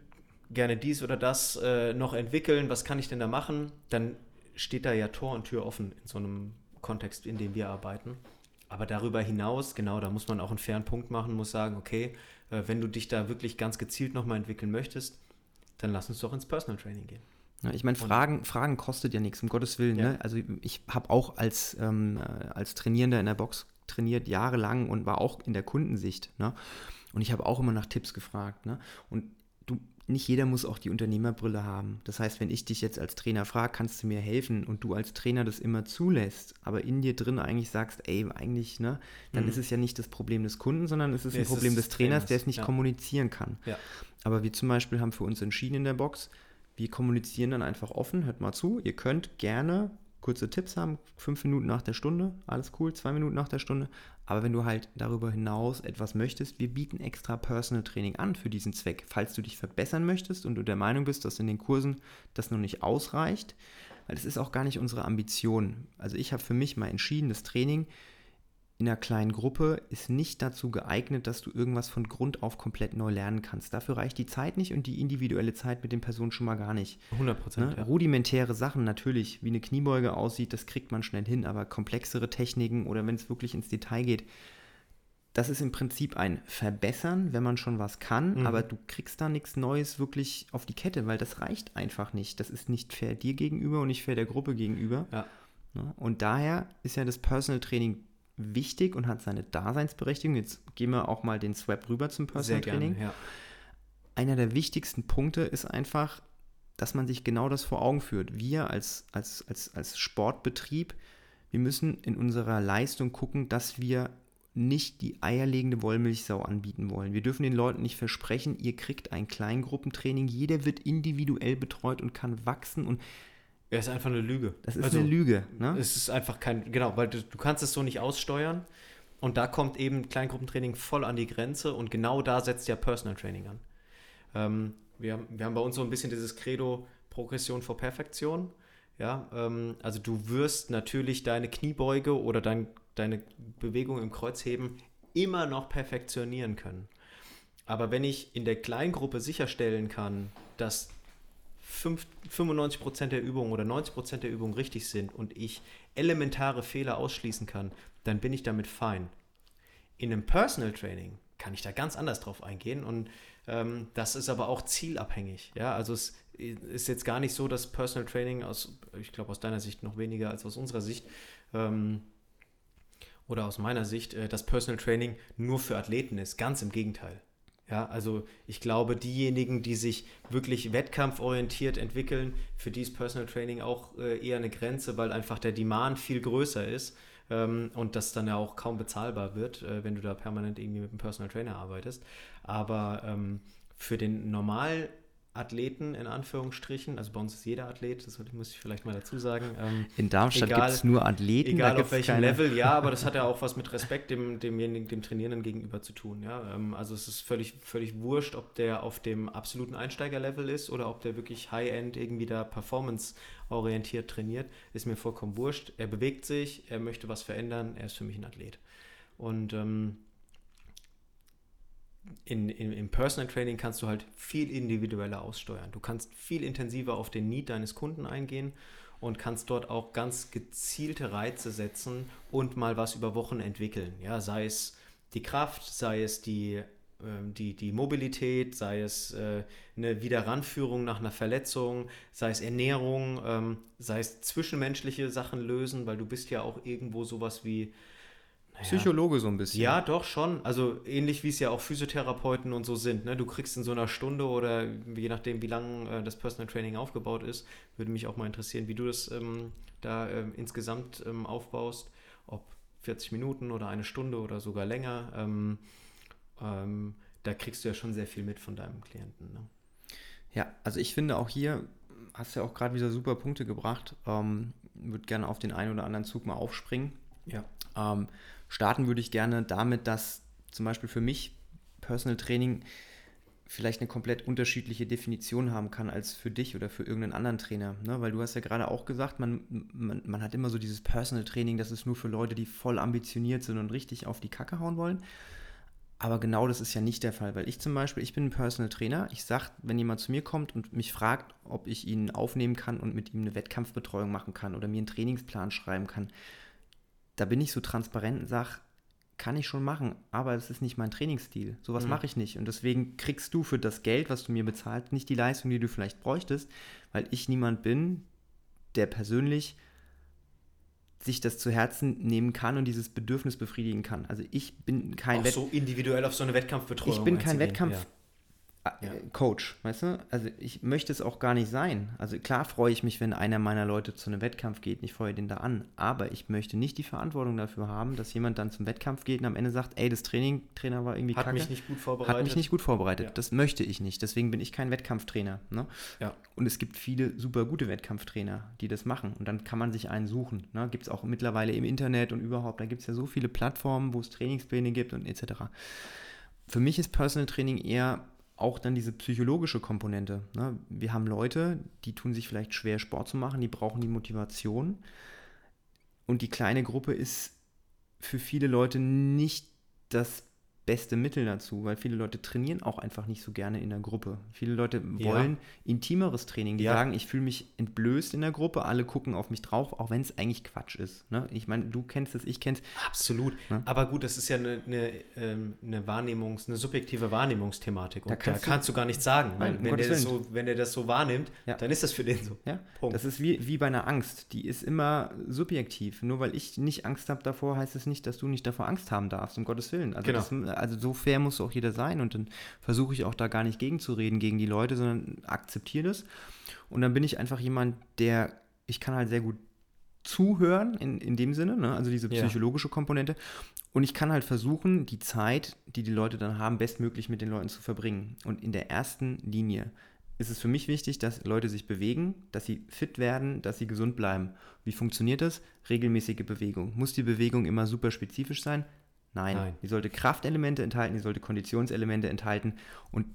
S2: gerne dies oder das äh, noch entwickeln, was kann ich denn da machen, dann steht da ja Tor und Tür offen in so einem Kontext, in dem wir arbeiten. Aber darüber hinaus, genau, da muss man auch einen fairen Punkt machen, muss sagen, okay, äh, wenn du dich da wirklich ganz gezielt nochmal entwickeln möchtest, dann lass uns doch ins Personal Training gehen.
S1: Ja, ich meine, Fragen, Fragen kostet ja nichts, um Gottes Willen. Ja. Ne? Also ich habe auch als, ähm, äh, als Trainierender in der Box trainiert, jahrelang und war auch in der Kundensicht. Ne? Und ich habe auch immer nach Tipps gefragt. Ne? Und du, nicht jeder muss auch die Unternehmerbrille haben. Das heißt, wenn ich dich jetzt als Trainer frage, kannst du mir helfen und du als Trainer das immer zulässt, aber in dir drin eigentlich sagst, ey, eigentlich, ne, dann mhm. ist es ja nicht das Problem des Kunden, sondern es ist ein Problem des Trainers, Trainers, der es nicht ja. kommunizieren kann. Ja. Aber wir zum Beispiel haben für uns entschieden in der Box, wir kommunizieren dann einfach offen, hört mal zu, ihr könnt gerne kurze Tipps haben, fünf Minuten nach der Stunde, alles cool, zwei Minuten nach der Stunde. Aber wenn du halt darüber hinaus etwas möchtest, wir bieten extra Personal Training an für diesen Zweck. Falls du dich verbessern möchtest und du der Meinung bist, dass in den Kursen das noch nicht ausreicht, weil es ist auch gar nicht unsere Ambition. Also ich habe für mich mal entschieden, das Training in einer kleinen Gruppe ist nicht dazu geeignet, dass du irgendwas von Grund auf komplett neu lernen kannst. Dafür reicht die Zeit nicht und die individuelle Zeit mit den Personen schon mal gar nicht.
S2: 100 Prozent.
S1: Ne? Ja. Rudimentäre Sachen natürlich, wie eine Kniebeuge aussieht, das kriegt man schnell hin, aber komplexere Techniken oder wenn es wirklich ins Detail geht, das ist im Prinzip ein Verbessern, wenn man schon was kann, mhm. aber du kriegst da nichts Neues wirklich auf die Kette, weil das reicht einfach nicht. Das ist nicht fair dir gegenüber und nicht fair der Gruppe gegenüber. Ja. Ne? Und daher ist ja das Personal Training wichtig und hat seine Daseinsberechtigung. Jetzt gehen wir auch mal den Swap rüber zum Personal Sehr Training. Gerne, ja. Einer der wichtigsten Punkte ist einfach, dass man sich genau das vor Augen führt. Wir als, als, als, als Sportbetrieb, wir müssen in unserer Leistung gucken, dass wir nicht die eierlegende Wollmilchsau anbieten wollen. Wir dürfen den Leuten nicht versprechen, ihr kriegt ein Kleingruppentraining, jeder wird individuell betreut und kann wachsen und
S2: ja, ist einfach eine Lüge.
S1: Das ist also, eine Lüge,
S2: ne? Es ist einfach kein, genau, weil du, du kannst es so nicht aussteuern. Und da kommt eben Kleingruppentraining voll an die Grenze und genau da setzt ja Personal Training an. Ähm, wir, haben, wir haben bei uns so ein bisschen dieses Credo Progression vor Perfektion. Ja, ähm, also du wirst natürlich deine Kniebeuge oder dein, deine Bewegung im Kreuzheben immer noch perfektionieren können. Aber wenn ich in der Kleingruppe sicherstellen kann, dass 5, 95% der Übungen oder 90% der Übungen richtig sind und ich elementare Fehler ausschließen kann, dann bin ich damit fein. In einem Personal Training kann ich da ganz anders drauf eingehen und ähm, das ist aber auch zielabhängig. Ja, also es, ist jetzt gar nicht so, dass Personal Training aus, ich glaube aus deiner Sicht noch weniger als aus unserer Sicht, ähm, oder aus meiner Sicht, äh, dass Personal Training nur für Athleten ist. Ganz im Gegenteil. Ja, also ich glaube, diejenigen, die sich wirklich wettkampforientiert entwickeln, für die ist Personal Training auch äh, eher eine Grenze, weil einfach der Demand viel größer ist ähm, und das dann ja auch kaum bezahlbar wird, äh, wenn du da permanent irgendwie mit einem Personal Trainer arbeitest. Aber ähm, für den normal Athleten in Anführungsstrichen, also bei uns ist jeder Athlet, das muss ich vielleicht mal dazu sagen. Ähm,
S1: in Darmstadt gibt es nur Athleten.
S2: Egal auf welchem keine... Level, ja, aber das hat ja auch was mit Respekt dem, demjenigen, dem Trainierenden gegenüber zu tun. Ja? Ähm, also es ist völlig, völlig wurscht, ob der auf dem absoluten Einsteigerlevel ist oder ob der wirklich High-End irgendwie da performance-orientiert trainiert, ist mir vollkommen wurscht. Er bewegt sich, er möchte was verändern, er ist für mich ein Athlet. Und ähm, in, in, im Personal Training kannst du halt viel individueller aussteuern. Du kannst viel intensiver auf den Need deines Kunden eingehen und kannst dort auch ganz gezielte Reize setzen und mal was über Wochen entwickeln. Ja, sei es die Kraft, sei es die, äh, die, die Mobilität, sei es äh, eine Wiederranführung nach einer Verletzung, sei es Ernährung, ähm, sei es zwischenmenschliche Sachen lösen, weil du bist ja auch irgendwo sowas wie
S1: Psychologe so ein bisschen.
S2: Ja, doch schon. Also ähnlich wie es ja auch Physiotherapeuten und so sind. Ne? Du kriegst in so einer Stunde oder je nachdem, wie lang äh, das Personal Training aufgebaut ist, würde mich auch mal interessieren, wie du das ähm, da ähm, insgesamt ähm, aufbaust. Ob 40 Minuten oder eine Stunde oder sogar länger. Ähm, ähm, da kriegst du ja schon sehr viel mit von deinem Klienten. Ne?
S1: Ja, also ich finde auch hier hast du ja auch gerade wieder super Punkte gebracht. Ähm, würde gerne auf den einen oder anderen Zug mal aufspringen. Ja. Ähm, starten würde ich gerne damit, dass zum Beispiel für mich Personal Training vielleicht eine komplett unterschiedliche Definition haben kann als für dich oder für irgendeinen anderen Trainer. Ne? Weil du hast ja gerade auch gesagt, man, man, man hat immer so dieses Personal Training, das ist nur für Leute, die voll ambitioniert sind und richtig auf die Kacke hauen wollen. Aber genau das ist ja nicht der Fall, weil ich zum Beispiel, ich bin ein Personal Trainer. Ich sage, wenn jemand zu mir kommt und mich fragt, ob ich ihn aufnehmen kann und mit ihm eine Wettkampfbetreuung machen kann oder mir einen Trainingsplan schreiben kann, da bin ich so transparent und sage, kann ich schon machen, aber es ist nicht mein Trainingsstil. Sowas mhm. mache ich nicht. Und deswegen kriegst du für das Geld, was du mir bezahlst, nicht die Leistung, die du vielleicht bräuchtest, weil ich niemand bin, der persönlich sich das zu Herzen nehmen kann und dieses Bedürfnis befriedigen kann. Also ich bin kein
S2: Auch Wett so individuell auf so eine Wettkampfbetreuung.
S1: Ich bin kein Wettkampf ja. Äh, ja. Coach, weißt du? Also ich möchte es auch gar nicht sein. Also klar freue ich mich, wenn einer meiner Leute zu einem Wettkampf geht, ich freue den da an. Aber ich möchte nicht die Verantwortung dafür haben, dass jemand dann zum Wettkampf geht und am Ende sagt, ey, das Training, Trainer war irgendwie
S2: Hat kacke. mich nicht gut vorbereitet.
S1: Hat mich nicht gut vorbereitet. Ja. Das möchte ich nicht. Deswegen bin ich kein Wettkampftrainer. Ne? Ja. Und es gibt viele super gute Wettkampftrainer, die das machen. Und dann kann man sich einen suchen. Ne? Gibt es auch mittlerweile im Internet und überhaupt. Da gibt es ja so viele Plattformen, wo es Trainingspläne gibt und etc. Für mich ist Personal Training eher auch dann diese psychologische Komponente. Ne? Wir haben Leute, die tun sich vielleicht schwer, Sport zu machen, die brauchen die Motivation. Und die kleine Gruppe ist für viele Leute nicht das beste Mittel dazu, weil viele Leute trainieren auch einfach nicht so gerne in der Gruppe. Viele Leute wollen ja. intimeres Training. Die ja. sagen, ich fühle mich entblößt in der Gruppe, alle gucken auf mich drauf, auch wenn es eigentlich Quatsch ist. Ne? Ich meine, du kennst es, ich kenn's.
S2: Absolut. Ne? Aber gut, das ist ja eine, eine, ähm, eine Wahrnehmungs-, eine subjektive Wahrnehmungsthematik. Und da kannst, da kannst du, gar nichts sagen. Nein, wenn, der so, wenn der das so wahrnimmt, ja. dann ist das für den so.
S1: Das ist wie, wie bei einer Angst. Die ist immer subjektiv. Nur weil ich nicht Angst habe davor, heißt es nicht, dass du nicht davor Angst haben darfst, um Gottes Willen. Also genau. das, also so fair muss auch jeder sein und dann versuche ich auch da gar nicht gegenzureden gegen die Leute, sondern akzeptiere das. Und dann bin ich einfach jemand, der, ich kann halt sehr gut zuhören in, in dem Sinne, ne? also diese psychologische ja. Komponente. Und ich kann halt versuchen, die Zeit, die die Leute dann haben, bestmöglich mit den Leuten zu verbringen. Und in der ersten Linie ist es für mich wichtig, dass Leute sich bewegen, dass sie fit werden, dass sie gesund bleiben. Wie funktioniert das? Regelmäßige Bewegung. Muss die Bewegung immer super spezifisch sein? Nein, Nein. die sollte Kraftelemente enthalten, die sollte Konditionselemente enthalten. Und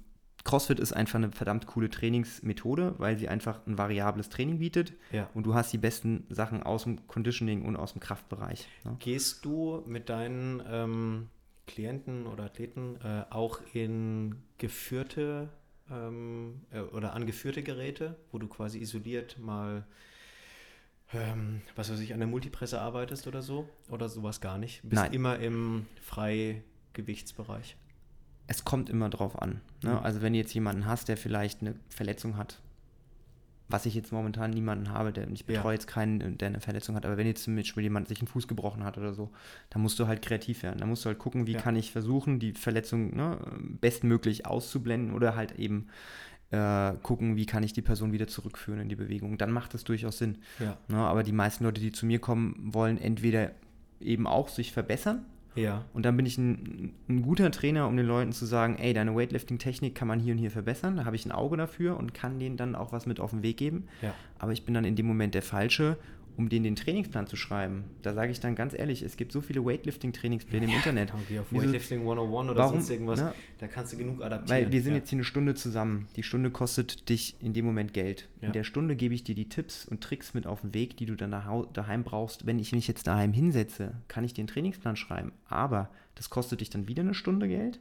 S1: CrossFit ist einfach eine verdammt coole Trainingsmethode, weil sie einfach ein variables Training bietet ja. und du hast die besten Sachen aus dem Conditioning und aus dem Kraftbereich.
S2: Ne? Gehst du mit deinen ähm, Klienten oder Athleten äh, auch in geführte ähm, äh, oder angeführte Geräte, wo du quasi isoliert mal ähm, was weiß ich, an der Multipresse arbeitest oder so? Oder sowas gar nicht? Bist Nein. immer im Freigewichtsbereich?
S1: Es kommt immer drauf an. Ne? Mhm. Also wenn du jetzt jemanden hast, der vielleicht eine Verletzung hat, was ich jetzt momentan niemanden habe, der ich betreue ja. jetzt keinen, der eine Verletzung hat, aber wenn jetzt zum Beispiel jemand sich einen Fuß gebrochen hat oder so, dann musst du halt kreativ werden. Da musst du halt gucken, wie ja. kann ich versuchen, die Verletzung ne, bestmöglich auszublenden oder halt eben äh, gucken, wie kann ich die Person wieder zurückführen in die Bewegung. Dann macht das durchaus Sinn. Ja. Ne, aber die meisten Leute, die zu mir kommen, wollen entweder eben auch sich verbessern
S2: ja.
S1: Und dann bin ich ein, ein, guter Trainer, um den Leuten zu sagen, ey, deine Weightlifting-Technik kann man hier und hier verbessern. Da habe ich ein Auge dafür und kann denen dann auch was mit auf den Weg geben.
S2: Ja.
S1: Aber ich bin dann in dem Moment der Falsche, um denen den Trainingsplan zu schreiben. Da sage ich dann ganz ehrlich, es gibt so viele Weightlifting-Trainingspläne im Internet.
S2: Okay, auf Weightlifting 101 oder warum, sonst irgendwas, ne? da kannst du genug adaptieren.
S1: Weil wir sind ja. jetzt hier eine Stunde zusammen. Die Stunde kostet dich in dem Moment Geld. Ja. In der Stunde gebe ich dir die Tipps und Tricks mit auf den Weg, die du dann daheim brauchst. Wenn ich mich jetzt daheim hinsetze, kann ich den Trainingsplan schreiben. Aber das kostet dich dann wieder eine Stunde Geld.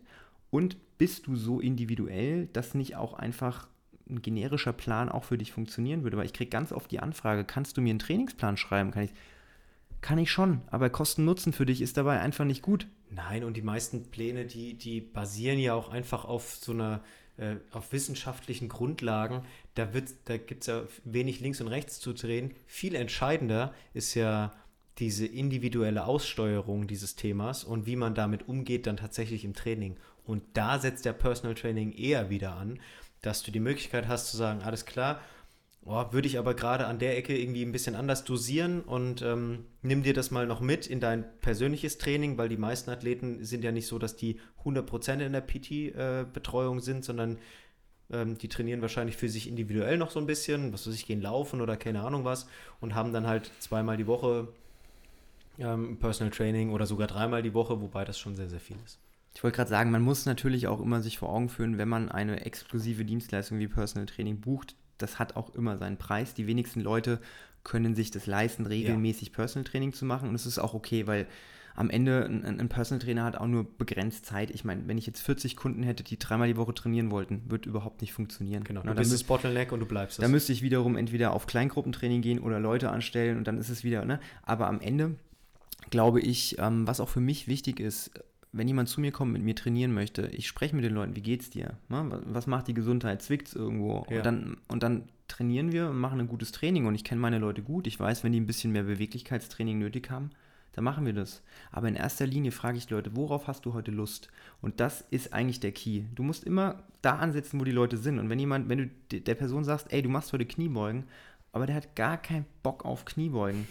S1: Und bist du so individuell, dass nicht auch einfach ein generischer Plan auch für dich funktionieren würde, weil ich kriege ganz oft die Anfrage, kannst du mir einen Trainingsplan schreiben? Kann ich, kann ich schon, aber Kosten-Nutzen für dich ist dabei einfach nicht gut.
S2: Nein, und die meisten Pläne, die, die basieren ja auch einfach auf so einer, äh, auf wissenschaftlichen Grundlagen. Da, da gibt es ja wenig links und rechts zu drehen. Viel entscheidender ist ja diese individuelle Aussteuerung dieses Themas und wie man damit umgeht dann tatsächlich im Training. Und da setzt der Personal Training eher wieder an dass du die Möglichkeit hast zu sagen, alles klar, oh, würde ich aber gerade an der Ecke irgendwie ein bisschen anders dosieren und ähm, nimm dir das mal noch mit in dein persönliches Training, weil die meisten Athleten sind ja nicht so, dass die 100% in der PT-Betreuung äh, sind, sondern ähm, die trainieren wahrscheinlich für sich individuell noch so ein bisschen, was weiß ich, gehen laufen oder keine Ahnung was und haben dann halt zweimal die Woche ähm, Personal Training oder sogar dreimal die Woche, wobei das schon sehr, sehr viel ist.
S1: Ich wollte gerade sagen, man muss natürlich auch immer sich vor Augen führen, wenn man eine exklusive Dienstleistung wie Personal Training bucht, das hat auch immer seinen Preis. Die wenigsten Leute können sich das leisten, regelmäßig ja. Personal Training zu machen und es ist auch okay, weil am Ende ein, ein, Personal Trainer hat auch nur begrenzt Zeit. Ich meine, wenn ich jetzt 40 Kunden hätte, die dreimal die Woche trainieren wollten, wird überhaupt nicht funktionieren.
S2: Genau, Na, du bist das Bottleneck und du bleibst
S1: es. Da müsste ich wiederum entweder auf Kleingruppentraining gehen oder Leute anstellen und dann ist es wieder, ne? Aber am Ende glaube ich, ähm, was auch für mich wichtig ist, wenn jemand zu mir kommt, mit mir trainieren möchte, ich spreche mit den Leuten, wie geht's dir? Ne? Was macht die Gesundheit? Zwickt es irgendwo? Ja. Und, dann, und dann trainieren wir und machen ein gutes Training und ich kenne meine Leute gut. Ich weiß, wenn die ein bisschen mehr Beweglichkeitstraining nötig haben, dann machen wir das. Aber in erster Linie frage ich die Leute, worauf hast du heute Lust? Und das ist eigentlich der Key. Du musst immer da ansetzen, wo die Leute sind. Und wenn jemand, wenn du der Person sagst, ey, du machst heute Kniebeugen, aber der hat gar keinen Bock auf Kniebeugen,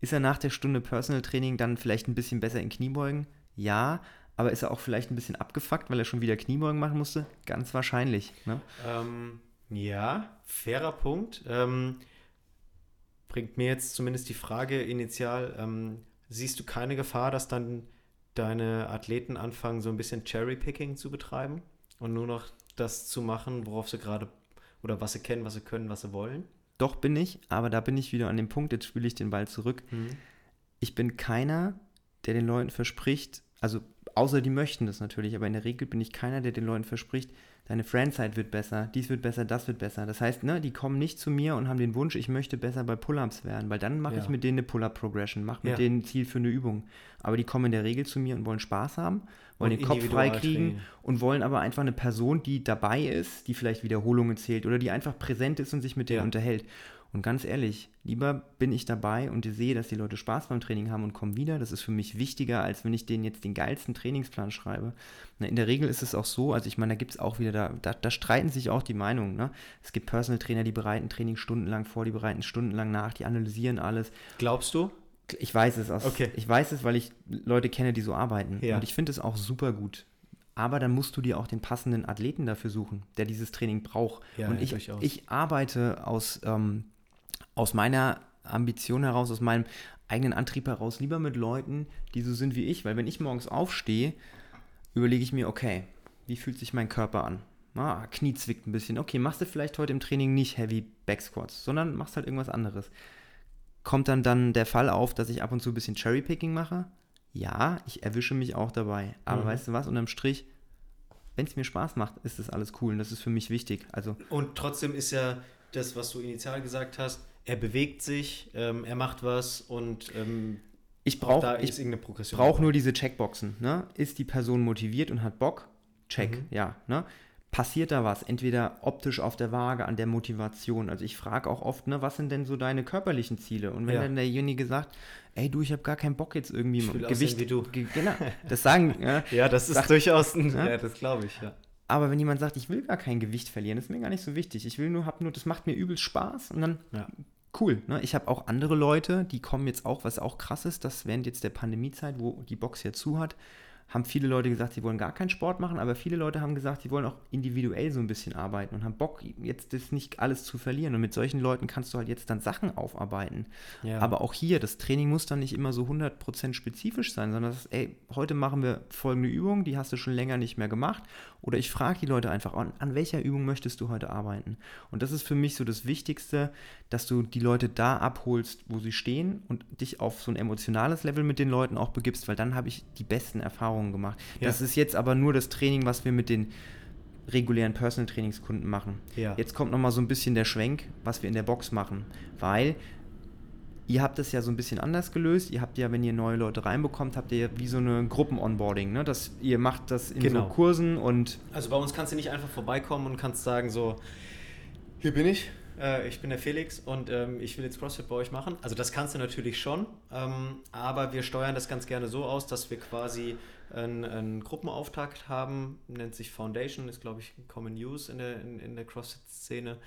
S1: ist er nach der Stunde Personal Training dann vielleicht ein bisschen besser in Kniebeugen? Ja, aber ist er auch vielleicht ein bisschen abgefuckt, weil er schon wieder Kniebeugen machen musste? Ganz wahrscheinlich. Ne?
S2: Ähm, ja, fairer Punkt. Ähm, bringt mir jetzt zumindest die Frage initial, ähm, siehst du keine Gefahr, dass dann deine Athleten anfangen, so ein bisschen Cherry-Picking zu betreiben und nur noch das zu machen, worauf sie gerade oder was sie kennen, was sie können, was sie wollen?
S1: Doch bin ich, aber da bin ich wieder an dem Punkt, jetzt spiele ich den Ball zurück. Mhm. Ich bin keiner, der den Leuten verspricht, also außer die möchten das natürlich, aber in der Regel bin ich keiner, der den Leuten verspricht, deine Friendzeit wird besser, dies wird besser, das wird besser. Das heißt, ne, die kommen nicht zu mir und haben den Wunsch, ich möchte besser bei Pull-Ups werden, weil dann mache ja. ich mit denen eine Pull-Up-Progression, mache mit ja. denen ein Ziel für eine Übung. Aber die kommen in der Regel zu mir und wollen Spaß haben, wollen und den Kopf frei kriegen und wollen aber einfach eine Person, die dabei ist, die vielleicht Wiederholungen zählt oder die einfach präsent ist und sich mit denen ja. unterhält. Und ganz ehrlich, lieber bin ich dabei und sehe, dass die Leute Spaß beim Training haben und kommen wieder. Das ist für mich wichtiger, als wenn ich denen jetzt den geilsten Trainingsplan schreibe. in der Regel ist es auch so, also ich meine, da gibt es auch wieder, da, da, da, streiten sich auch die Meinungen. Ne? Es gibt Personal Trainer, die bereiten Training stundenlang vor, die bereiten stundenlang nach, die analysieren alles.
S2: Glaubst du?
S1: Ich weiß es aus, okay. ich weiß es, weil ich Leute kenne, die so arbeiten. Ja. Und ich finde es auch super gut. Aber dann musst du dir auch den passenden Athleten dafür suchen, der dieses Training braucht. Ja, und ich, ich arbeite aus ähm, aus meiner Ambition heraus, aus meinem eigenen Antrieb heraus lieber mit Leuten, die so sind wie ich, weil wenn ich morgens aufstehe, überlege ich mir, okay, wie fühlt sich mein Körper an? Ah, Knie zwickt ein bisschen. Okay, machst du vielleicht heute im Training nicht Heavy Back Squats, sondern machst halt irgendwas anderes. Kommt dann dann der Fall auf, dass ich ab und zu ein bisschen Cherry-Picking mache? Ja, ich erwische mich auch dabei. Aber mhm. weißt du was, unterm Strich, wenn es mir Spaß macht, ist das alles cool und das ist für mich wichtig. Also
S2: und trotzdem ist ja das, was du initial gesagt hast, er bewegt sich, ähm, er macht was und ähm,
S1: ich brauche brauch nur diese Checkboxen. Ne? Ist die Person motiviert und hat Bock? Check, mhm. ja. Ne? passiert da was? Entweder optisch auf der Waage, an der Motivation. Also ich frage auch oft, ne, was sind denn so deine körperlichen Ziele? Und wenn ja. dann derjenige sagt, ey du, ich habe gar keinen Bock jetzt irgendwie
S2: ich Gewicht. Wie du.
S1: Genau, das sagen.
S2: ja, ja das ist sagt, durchaus ein, ja, das glaube ich, ja.
S1: Aber wenn jemand sagt, ich will gar kein Gewicht verlieren, das ist mir gar nicht so wichtig. Ich will nur, hab nur, das macht mir übel Spaß und dann ja. Cool. Ne? Ich habe auch andere Leute, die kommen jetzt auch, was auch krass ist, dass während jetzt der Pandemiezeit, wo die Box ja zu hat, haben viele Leute gesagt, sie wollen gar keinen Sport machen, aber viele Leute haben gesagt, sie wollen auch individuell so ein bisschen arbeiten und haben Bock, jetzt das nicht alles zu verlieren. Und mit solchen Leuten kannst du halt jetzt dann Sachen aufarbeiten. Ja. Aber auch hier, das Training muss dann nicht immer so 100% spezifisch sein, sondern das ist, ey, heute machen wir folgende Übung, die hast du schon länger nicht mehr gemacht. Oder ich frage die Leute einfach, an, an welcher Übung möchtest du heute arbeiten? Und das ist für mich so das Wichtigste, dass du die Leute da abholst, wo sie stehen und dich auf so ein emotionales Level mit den Leuten auch begibst, weil dann habe ich die besten Erfahrungen Erfahrungen gemacht. Ja. Das ist jetzt aber nur das Training, was wir mit den regulären Personal Trainingskunden machen. Ja. Jetzt kommt nochmal so ein bisschen der Schwenk, was wir in der Box machen, weil ihr habt es ja so ein bisschen anders gelöst. Ihr habt ja, wenn ihr neue Leute reinbekommt, habt ihr ja wie so eine Gruppen-Onboarding, ne? Dass ihr macht das in genau. so Kursen und.
S2: Also bei uns kannst du nicht einfach vorbeikommen und kannst sagen so, hier bin ich, äh, ich bin der Felix und ähm, ich will jetzt CrossFit bei euch machen. Also das kannst du natürlich schon, ähm, aber wir steuern das ganz gerne so aus, dass wir quasi einen, einen Gruppenauftakt haben, nennt sich Foundation, ist glaube ich Common Use in der, in, in der CrossFit-Szene.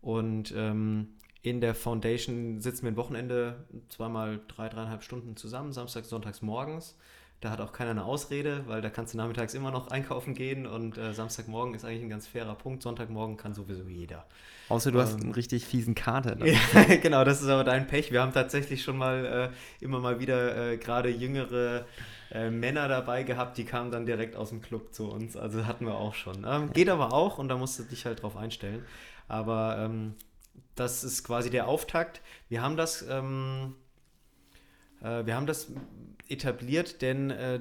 S2: Und ähm, in der Foundation sitzen wir ein Wochenende zweimal drei, dreieinhalb Stunden zusammen, samstags, sonntags morgens. Da hat auch keiner eine Ausrede, weil da kannst du nachmittags immer noch einkaufen gehen und äh, Samstagmorgen ist eigentlich ein ganz fairer Punkt. Sonntagmorgen kann sowieso jeder.
S1: Außer du ähm, hast einen richtig fiesen Kater.
S2: ja, genau, das ist aber dein Pech. Wir haben tatsächlich schon mal äh, immer mal wieder äh, gerade jüngere äh, Männer dabei gehabt, die kamen dann direkt aus dem Club zu uns. Also hatten wir auch schon. Ähm, geht aber auch und da musst du dich halt drauf einstellen. Aber ähm, das ist quasi der Auftakt. Wir haben das, ähm, äh, wir haben das etabliert, denn äh,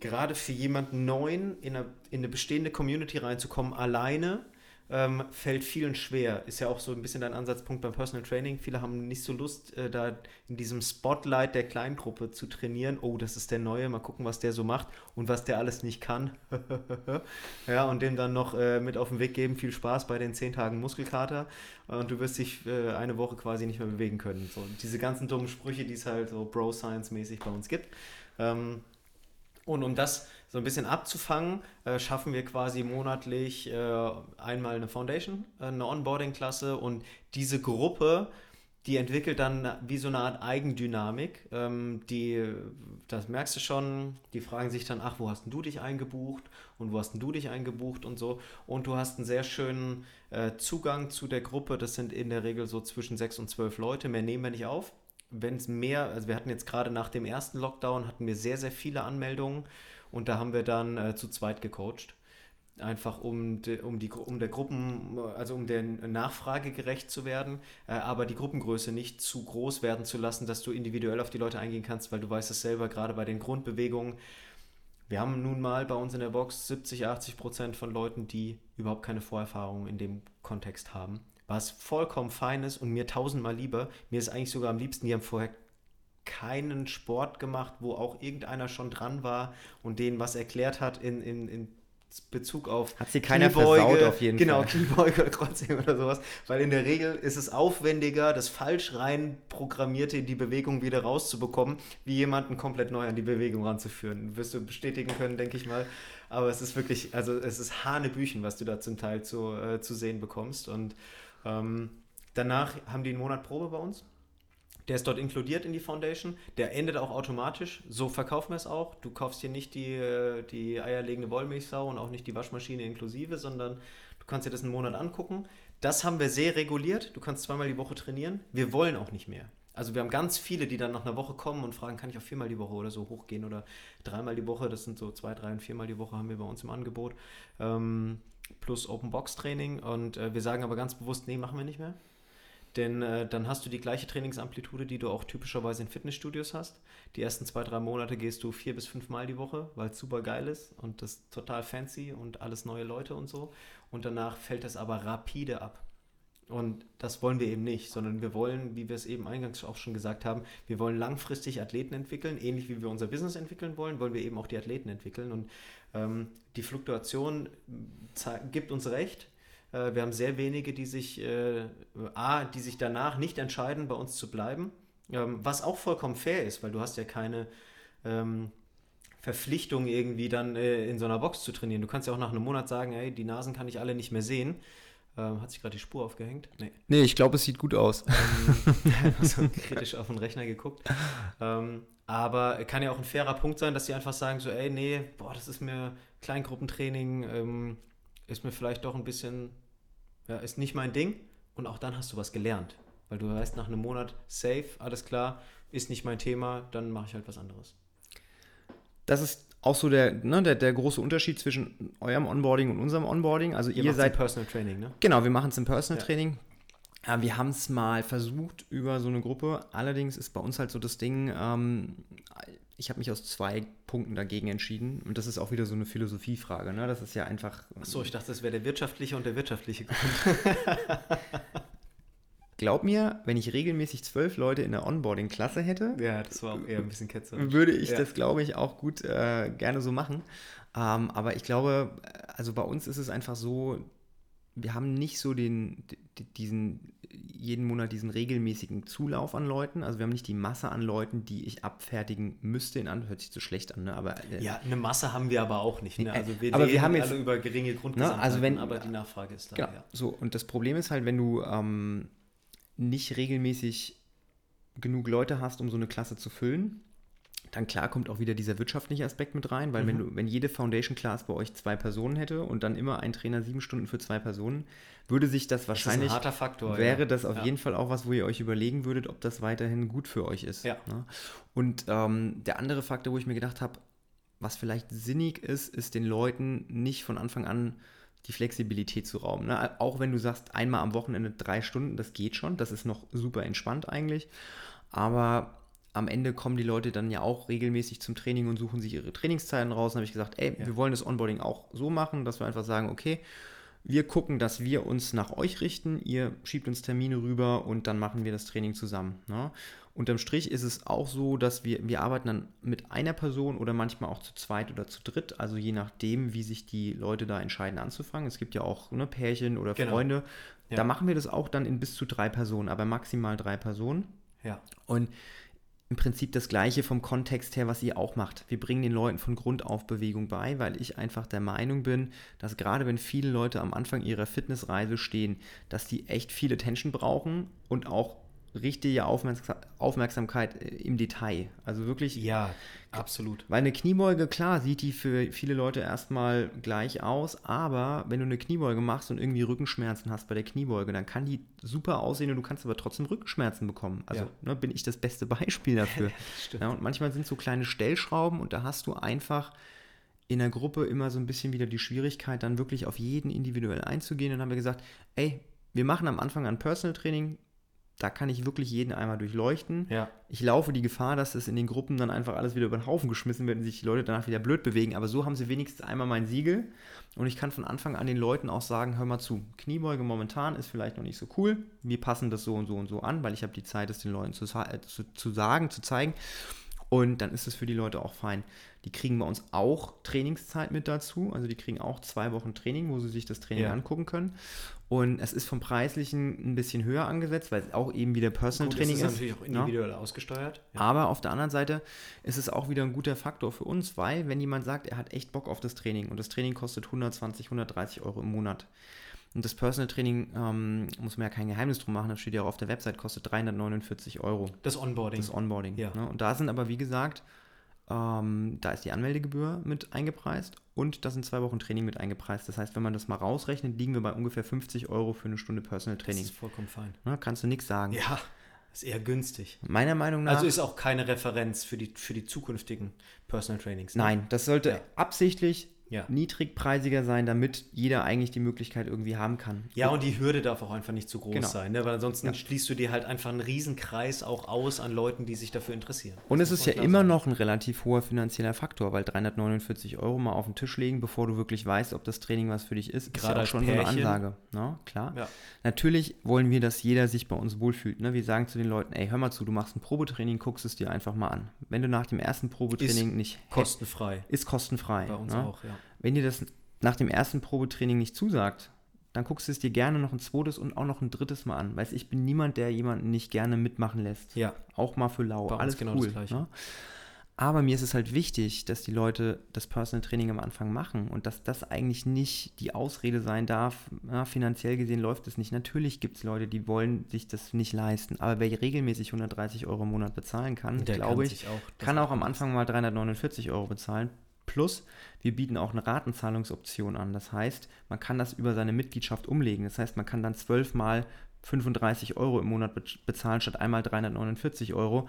S2: gerade für jemanden Neuen in eine, in eine bestehende Community reinzukommen, alleine, ähm, fällt vielen schwer. Ist ja auch so ein bisschen dein Ansatzpunkt beim Personal Training. Viele haben nicht so Lust, äh, da in diesem Spotlight der Kleingruppe zu trainieren. Oh, das ist der Neue, mal gucken, was der so macht und was der alles nicht kann. ja, und dem dann noch äh, mit auf den Weg geben, viel Spaß bei den 10 Tagen Muskelkater und du wirst dich äh, eine Woche quasi nicht mehr bewegen können. So, diese ganzen dummen Sprüche, die es halt so Bro-Science-mäßig bei uns gibt. Ähm, und um das so ein bisschen abzufangen, äh, schaffen wir quasi monatlich äh, einmal eine Foundation, äh, eine Onboarding-Klasse und diese Gruppe, die entwickelt dann wie so eine Art Eigendynamik. Ähm, die, das merkst du schon, die fragen sich dann, ach, wo hast du dich eingebucht und wo hast du dich eingebucht und so. Und du hast einen sehr schönen äh, Zugang zu der Gruppe. Das sind in der Regel so zwischen sechs und zwölf Leute. Mehr nehmen wir nicht auf. Wenn es mehr, also wir hatten jetzt gerade nach dem ersten Lockdown, hatten wir sehr, sehr viele Anmeldungen. Und da haben wir dann äh, zu zweit gecoacht. Einfach um, de, um, die, um der Gruppen, also um der Nachfrage gerecht zu werden, äh, aber die Gruppengröße nicht zu groß werden zu lassen, dass du individuell auf die Leute eingehen kannst, weil du weißt es selber, gerade bei den Grundbewegungen. Wir haben nun mal bei uns in der Box 70, 80 Prozent von Leuten, die überhaupt keine Vorerfahrung in dem Kontext haben was vollkommen fein ist und mir tausendmal lieber. Mir ist eigentlich sogar am liebsten, die haben vorher keinen Sport gemacht, wo auch irgendeiner schon dran war und denen was erklärt hat in, in, in Bezug auf
S1: Hat sie keiner Kniebeuge, versaut auf jeden
S2: genau, Fall. Genau, Kniebeuge oder Kreuzheben oder sowas. Weil in der Regel ist es aufwendiger, das falsch rein programmierte in die Bewegung wieder rauszubekommen, wie jemanden komplett neu an die Bewegung ranzuführen. Wirst du bestätigen können, denke ich mal. Aber es ist wirklich, also es ist Hanebüchen, was du da zum Teil zu, äh, zu sehen bekommst. Und ähm, danach haben die einen Monat Probe bei uns der ist dort inkludiert in die Foundation. Der endet auch automatisch. So verkaufen wir es auch. Du kaufst hier nicht die, äh, die eierlegende Wollmilchsau und auch nicht die Waschmaschine inklusive, sondern du kannst dir das einen Monat angucken. Das haben wir sehr reguliert. Du kannst zweimal die Woche trainieren. Wir wollen auch nicht mehr. Also wir haben ganz viele, die dann nach einer Woche kommen und fragen, kann ich auch viermal die Woche oder so hochgehen oder dreimal die Woche. Das sind so zwei, drei und viermal die Woche haben wir bei uns im Angebot. Ähm, plus Open Box Training. Und äh, wir sagen aber ganz bewusst, nee, machen wir nicht mehr. Denn äh, dann hast du die gleiche Trainingsamplitude, die du auch typischerweise in Fitnessstudios hast. Die ersten zwei, drei Monate gehst du vier bis fünf Mal die Woche, weil es super geil ist und das ist total fancy und alles neue Leute und so. Und danach fällt es aber rapide ab. Und das wollen wir eben nicht, sondern wir wollen, wie wir es eben eingangs auch schon gesagt haben, wir wollen langfristig Athleten entwickeln, ähnlich wie wir unser Business entwickeln wollen, wollen wir eben auch die Athleten entwickeln. Und ähm, die Fluktuation gibt uns recht. Äh, wir haben sehr wenige, die sich, äh, A, die sich danach nicht entscheiden, bei uns zu bleiben, ähm, was auch vollkommen fair ist, weil du hast ja keine ähm, Verpflichtung irgendwie dann äh, in so einer Box zu trainieren. Du kannst ja auch nach einem Monat sagen, hey, die Nasen kann ich alle nicht mehr sehen. Ähm, hat sich gerade die Spur aufgehängt?
S1: Nee. Nee, ich glaube, es sieht gut aus.
S2: Ähm, so kritisch auf den Rechner geguckt. Ähm, aber kann ja auch ein fairer Punkt sein, dass die einfach sagen, so, ey, nee, boah, das ist mir Kleingruppentraining, ähm, ist mir vielleicht doch ein bisschen, ja, ist nicht mein Ding. Und auch dann hast du was gelernt. Weil du weißt nach einem Monat, safe, alles klar, ist nicht mein Thema, dann mache ich halt was anderes.
S1: Das ist auch so der, ne, der, der große Unterschied zwischen eurem Onboarding und unserem Onboarding. Also ihr, ihr seid
S2: Personal Training, ne?
S1: Genau, wir machen es im Personal ja. Training. Ja, wir haben es mal versucht über so eine Gruppe. Allerdings ist bei uns halt so das Ding, ähm, ich habe mich aus zwei Punkten dagegen entschieden. Und das ist auch wieder so eine Philosophiefrage. Ne? Das ist ja einfach.
S2: Achso, ich dachte, das wäre der wirtschaftliche und der wirtschaftliche Grund.
S1: Glaub mir, wenn ich regelmäßig zwölf Leute in der Onboarding-Klasse hätte,
S2: ja, das war auch eher ein bisschen ketzerisch.
S1: würde ich ja. das, glaube ich, auch gut äh, gerne so machen. Ähm, aber ich glaube, also bei uns ist es einfach so, wir haben nicht so den, diesen, jeden Monat diesen regelmäßigen Zulauf an Leuten. Also wir haben nicht die Masse an Leuten, die ich abfertigen müsste. In Anführungszeichen hört sich zu schlecht an, ne? aber
S2: äh, ja, eine Masse haben wir aber auch nicht. Ne?
S1: Also wir, aber wir haben jetzt
S2: alle über geringe Grundgesamtheiten,
S1: ne? also wenn,
S2: aber die Nachfrage ist da.
S1: Genau, ja. so und das Problem ist halt, wenn du ähm, nicht regelmäßig genug Leute hast, um so eine Klasse zu füllen, dann klar kommt auch wieder dieser wirtschaftliche Aspekt mit rein, weil mhm. wenn du, wenn jede Foundation Class bei euch zwei Personen hätte und dann immer ein Trainer sieben Stunden für zwei Personen, würde sich das wahrscheinlich. Das
S2: ist ein harter Faktor.
S1: Wäre das auf ja. jeden Fall auch was, wo ihr euch überlegen würdet, ob das weiterhin gut für euch ist.
S2: Ja.
S1: Ne? Und ähm, der andere Faktor, wo ich mir gedacht habe, was vielleicht sinnig ist, ist den Leuten nicht von Anfang an die Flexibilität zu rauben. Ne? Auch wenn du sagst, einmal am Wochenende drei Stunden, das geht schon, das ist noch super entspannt eigentlich. Aber am Ende kommen die Leute dann ja auch regelmäßig zum Training und suchen sich ihre Trainingszeiten raus. Dann habe ich gesagt, ey, ja. wir wollen das Onboarding auch so machen, dass wir einfach sagen, okay, wir gucken, dass wir uns nach euch richten, ihr schiebt uns Termine rüber und dann machen wir das Training zusammen. Ne? Unterm Strich ist es auch so, dass wir, wir arbeiten dann mit einer Person oder manchmal auch zu zweit oder zu dritt, also je nachdem, wie sich die Leute da entscheiden anzufangen. Es gibt ja auch ne, Pärchen oder genau. Freunde. Ja. Da machen wir das auch dann in bis zu drei Personen, aber maximal drei Personen.
S2: Ja.
S1: Und im Prinzip das Gleiche vom Kontext her, was ihr auch macht. Wir bringen den Leuten von Grund auf Bewegung bei, weil ich einfach der Meinung bin, dass gerade wenn viele Leute am Anfang ihrer Fitnessreise stehen, dass die echt viel Attention brauchen und auch richtige Aufmerksamkeit äh, im Detail. Also wirklich.
S2: Ja, absolut.
S1: Weil eine Kniebeuge, klar, sieht die für viele Leute erstmal gleich aus, aber wenn du eine Kniebeuge machst und irgendwie Rückenschmerzen hast bei der Kniebeuge, dann kann die super aussehen und du kannst aber trotzdem Rückenschmerzen bekommen. Also ja. ne, bin ich das beste Beispiel dafür. ja, und manchmal sind so kleine Stellschrauben und da hast du einfach in der Gruppe immer so ein bisschen wieder die Schwierigkeit, dann wirklich auf jeden individuell einzugehen. Und dann haben wir gesagt, ey, wir machen am Anfang ein Personal Training, da kann ich wirklich jeden einmal durchleuchten.
S2: Ja.
S1: Ich laufe die Gefahr, dass es in den Gruppen dann einfach alles wieder über den Haufen geschmissen wird und sich die Leute danach wieder blöd bewegen. Aber so haben sie wenigstens einmal mein Siegel. Und ich kann von Anfang an den Leuten auch sagen, hör mal zu, Kniebeuge momentan ist vielleicht noch nicht so cool. Wir passen das so und so und so an, weil ich habe die Zeit, es den Leuten zu, äh, zu, zu sagen, zu zeigen. Und dann ist es für die Leute auch fein. Die kriegen bei uns auch Trainingszeit mit dazu. Also die kriegen auch zwei Wochen Training, wo sie sich das Training ja. angucken können. Und es ist vom Preislichen ein bisschen höher angesetzt, weil es auch eben wieder Personal Gut, Training ist. Das
S2: ist natürlich auch ne? individuell ja. ausgesteuert.
S1: Ja. Aber auf der anderen Seite ist es auch wieder ein guter Faktor für uns, weil wenn jemand sagt, er hat echt Bock auf das Training und das Training kostet 120, 130 Euro im Monat. Und das Personal Training, ähm, muss man ja kein Geheimnis drum machen, das steht ja auch auf der Website, kostet 349 Euro.
S2: Das Onboarding.
S1: Das Onboarding. Ja. Ne? Und da sind aber, wie gesagt, ähm, da ist die Anmeldegebühr mit eingepreist und da sind zwei Wochen Training mit eingepreist. Das heißt, wenn man das mal rausrechnet, liegen wir bei ungefähr 50 Euro für eine Stunde Personal Training. Das
S2: ist vollkommen fein.
S1: Na, kannst du nichts sagen.
S2: Ja, ist eher günstig.
S1: Meiner Meinung nach.
S2: Also ist auch keine Referenz für die, für die zukünftigen Personal Trainings.
S1: Ne? Nein, das sollte ja. absichtlich ja. niedrigpreisiger sein, damit jeder eigentlich die Möglichkeit irgendwie haben kann.
S2: Ja, und die Hürde darf auch einfach nicht zu groß genau. sein, ne? weil ansonsten ja. schließt du dir halt einfach einen Riesenkreis auch aus an Leuten, die sich dafür interessieren.
S1: Und es ist ja immer sein. noch ein relativ hoher finanzieller Faktor, weil 349 Euro mal auf den Tisch legen, bevor du wirklich weißt, ob das Training was für dich ist,
S2: Gerade
S1: ist ja auch
S2: schon
S1: Pärchen. so eine Ansage. Ne? Klar. Ja. Natürlich wollen wir, dass jeder sich bei uns wohlfühlt. Ne? Wir sagen zu den Leuten, ey, hör mal zu, du machst ein Probetraining, guckst es dir einfach mal an. Wenn du nach dem ersten Probetraining
S2: ist
S1: nicht...
S2: Kostenfrei.
S1: Ist kostenfrei.
S2: Bei uns ne? auch, ja.
S1: Wenn dir das nach dem ersten Probetraining nicht zusagt, dann guckst du es dir gerne noch ein zweites und auch noch ein drittes Mal an. Weißt ich bin niemand, der jemanden nicht gerne mitmachen lässt.
S2: Ja.
S1: Auch mal für lau.
S2: Bei
S1: Alles
S2: genau
S1: cool.
S2: Das Gleiche.
S1: Ne? Aber mir ist es halt wichtig, dass die Leute das Personal Training am Anfang machen und dass das eigentlich nicht die Ausrede sein darf, ja, finanziell gesehen läuft es nicht. Natürlich gibt es Leute, die wollen sich das nicht leisten, aber wer regelmäßig 130 Euro im Monat bezahlen kann, glaube ich,
S2: auch,
S1: kann auch am Anfang mal 349 Euro bezahlen, Plus, wir bieten auch eine Ratenzahlungsoption an. Das heißt, man kann das über seine Mitgliedschaft umlegen. Das heißt, man kann dann zwölfmal 35 Euro im Monat bezahlen statt einmal 349 Euro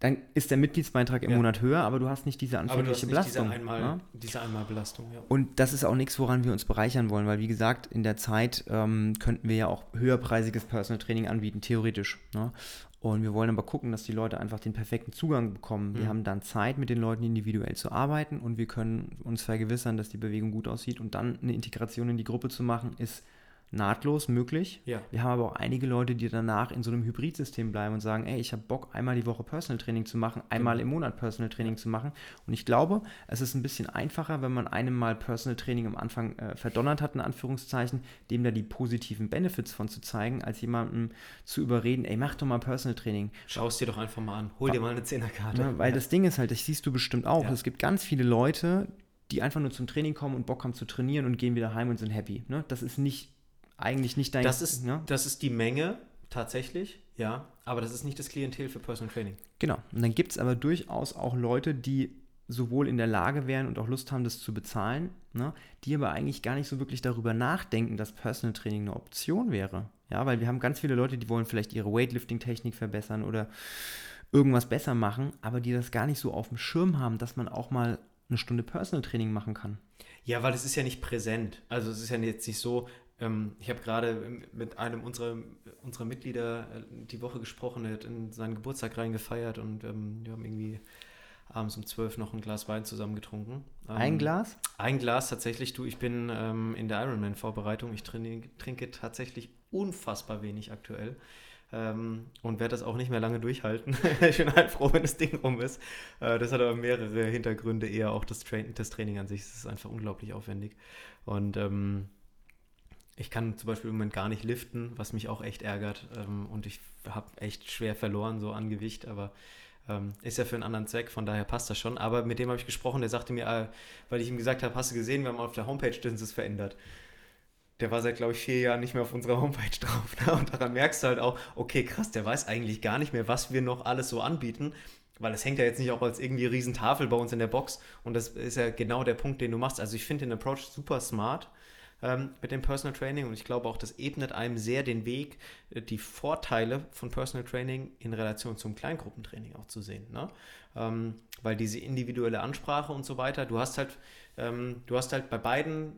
S1: dann ist der Mitgliedsbeitrag im ja. Monat höher, aber du hast nicht diese anfängliche Belastung.
S2: Diese, Einmal, ja? diese Einmalbelastung, ja.
S1: Und das ist auch nichts, woran wir uns bereichern wollen, weil wie gesagt, in der Zeit ähm, könnten wir ja auch höherpreisiges Personal Training anbieten, theoretisch. Ne? Und wir wollen aber gucken, dass die Leute einfach den perfekten Zugang bekommen. Wir mhm. haben dann Zeit, mit den Leuten individuell zu arbeiten und wir können uns vergewissern, dass die Bewegung gut aussieht und dann eine Integration in die Gruppe zu machen, ist nahtlos möglich.
S2: Ja.
S1: Wir haben aber auch einige Leute, die danach in so einem Hybridsystem bleiben und sagen, ey, ich habe Bock, einmal die Woche Personal Training zu machen, einmal genau. im Monat Personal Training zu machen. Und ich glaube, es ist ein bisschen einfacher, wenn man einem mal Personal Training am Anfang äh, verdonnert hat, in Anführungszeichen, dem da die positiven Benefits von zu zeigen, als jemandem zu überreden, ey, mach doch mal Personal Training.
S2: Schau es dir doch einfach mal an, hol dir mal eine Zehnerkarte.
S1: Ja, weil ja. das Ding ist halt, das siehst du bestimmt auch, es gibt ganz viele Leute, die einfach nur zum Training kommen und Bock haben zu trainieren und gehen wieder heim und sind happy. Ne? Das ist nicht eigentlich nicht dein.
S2: Das ist, ne? das ist die Menge tatsächlich, ja, aber das ist nicht das Klientel für Personal Training.
S1: Genau. Und dann gibt es aber durchaus auch Leute, die sowohl in der Lage wären und auch Lust haben, das zu bezahlen, ne, die aber eigentlich gar nicht so wirklich darüber nachdenken, dass Personal Training eine Option wäre. Ja, weil wir haben ganz viele Leute, die wollen vielleicht ihre Weightlifting-Technik verbessern oder irgendwas besser machen, aber die das gar nicht so auf dem Schirm haben, dass man auch mal eine Stunde Personal Training machen kann.
S2: Ja, weil es ist ja nicht präsent. Also es ist ja jetzt nicht so, ähm, ich habe gerade mit einem unserer, unserer Mitglieder äh, die Woche gesprochen, er hat in seinen Geburtstag reingefeiert und ähm, wir haben irgendwie abends um zwölf noch ein Glas Wein zusammen getrunken.
S1: Ähm, ein Glas?
S2: Ein Glas tatsächlich. Du, ich bin ähm, in der Ironman-Vorbereitung. Ich trinke, trinke, tatsächlich unfassbar wenig aktuell. Ähm, und werde das auch nicht mehr lange durchhalten. ich bin halt froh, wenn das Ding rum ist. Äh, das hat aber mehrere Hintergründe, eher auch das, Tra das Training an sich. Es ist einfach unglaublich aufwendig. Und ähm, ich kann zum Beispiel im Moment gar nicht liften, was mich auch echt ärgert. Ähm, und ich habe echt schwer verloren, so an Gewicht, aber ähm, ist ja für einen anderen Zweck, von daher passt das schon. Aber mit dem habe ich gesprochen, der sagte mir, äh, weil ich ihm gesagt habe, hast du gesehen, wir haben auf der Homepage das verändert. Der war seit, glaube ich, vier Jahren nicht mehr auf unserer Homepage drauf. Ne? Und daran merkst du halt auch, okay, krass, der weiß eigentlich gar nicht mehr, was wir noch alles so anbieten. Weil es hängt ja jetzt nicht auch als irgendwie Riesentafel bei uns in der Box. Und das ist ja genau der Punkt, den du machst. Also ich finde den Approach super smart ähm, mit dem Personal Training und ich glaube auch, das ebnet einem sehr den Weg, äh, die Vorteile von Personal Training in Relation zum Kleingruppentraining auch zu sehen. Ne? Ähm, weil diese individuelle Ansprache und so weiter, du hast halt, ähm, du hast halt bei beiden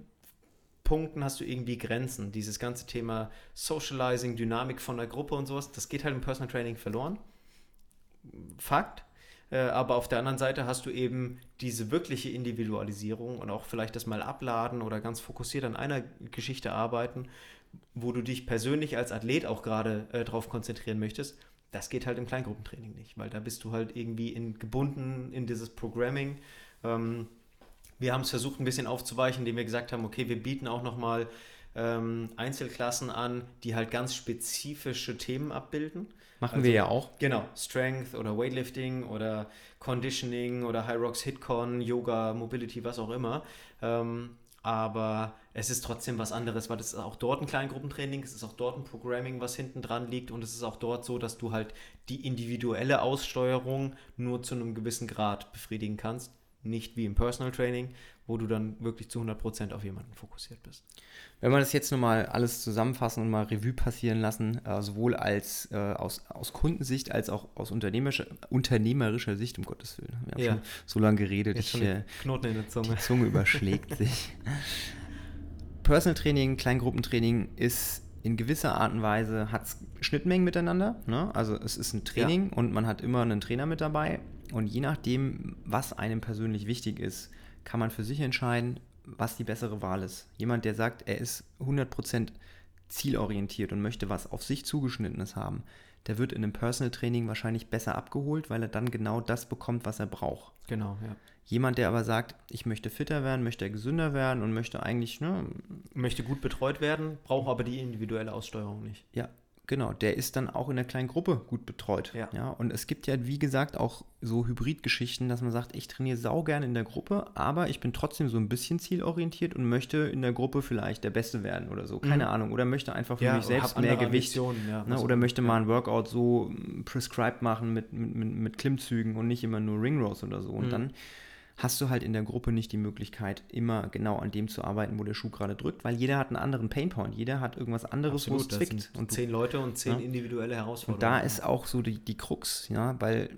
S2: Punkten hast du irgendwie Grenzen. Dieses ganze Thema Socializing, Dynamik von der Gruppe und sowas, das geht halt im Personal Training verloren. Fakt. Äh, aber auf der anderen Seite hast du eben diese wirkliche Individualisierung und auch vielleicht das mal abladen oder ganz fokussiert an einer Geschichte arbeiten, wo du dich persönlich als Athlet auch gerade äh, drauf konzentrieren möchtest. Das geht halt im Kleingruppentraining nicht, weil da bist du halt irgendwie in, gebunden in dieses Programming. Ähm, wir haben es versucht, ein bisschen aufzuweichen, indem wir gesagt haben, okay, wir bieten auch nochmal ähm, Einzelklassen an, die halt ganz spezifische Themen abbilden.
S1: Machen also, wir ja auch.
S2: Genau, Strength oder Weightlifting oder Conditioning oder High Rocks Hitcon, Yoga, Mobility, was auch immer. Ähm, aber es ist trotzdem was anderes, weil es ist auch dort ein Kleingruppentraining, es ist auch dort ein Programming, was hinten dran liegt und es ist auch dort so, dass du halt die individuelle Aussteuerung nur zu einem gewissen Grad befriedigen kannst. Nicht wie im Personal Training, wo du dann wirklich zu 100% auf jemanden fokussiert bist.
S1: Wenn wir das jetzt nochmal alles zusammenfassen und mal Revue passieren lassen, äh, sowohl als äh, aus, aus Kundensicht als auch aus unternehmerischer, unternehmerischer Sicht, um Gottes Willen. Wir haben ja. schon so lange geredet.
S2: Jetzt ich, äh, Knoten in der Zunge.
S1: Die Zunge überschlägt sich. Personal Training, Kleingruppentraining ist in gewisser Art und Weise hat Schnittmengen miteinander. Ne? Also es ist ein Training ja. und man hat immer einen Trainer mit dabei. Und je nachdem, was einem persönlich wichtig ist, kann man für sich entscheiden, was die bessere Wahl ist. Jemand, der sagt, er ist 100% zielorientiert und möchte was auf sich zugeschnittenes haben, der wird in einem Personal Training wahrscheinlich besser abgeholt, weil er dann genau das bekommt, was er braucht.
S2: Genau, ja.
S1: Jemand, der aber sagt, ich möchte fitter werden, möchte gesünder werden und möchte eigentlich, ne,
S2: möchte gut betreut werden, braucht aber die individuelle Aussteuerung nicht.
S1: Ja, Genau, der ist dann auch in der kleinen Gruppe gut betreut. Ja. ja. Und es gibt ja, wie gesagt, auch so Hybridgeschichten, dass man sagt, ich trainiere sau gerne in der Gruppe, aber ich bin trotzdem so ein bisschen zielorientiert und möchte in der Gruppe vielleicht der Beste werden oder so. Keine mhm. Ahnung. Oder möchte einfach für ja, mich selbst mehr Gewicht. Ja, ne? Oder möchte mal ein Workout so prescribed machen mit, mit, mit, mit Klimmzügen und nicht immer nur Ring Rows oder so. Und mhm. dann hast du halt in der Gruppe nicht die Möglichkeit, immer genau an dem zu arbeiten, wo der Schuh gerade drückt, weil jeder hat einen anderen Painpoint, jeder hat irgendwas anderes,
S2: Absolut, wo es zwickt. und zehn Leute und zehn ja. individuelle Herausforderungen.
S1: Und da ist auch so die, die Krux, ja, weil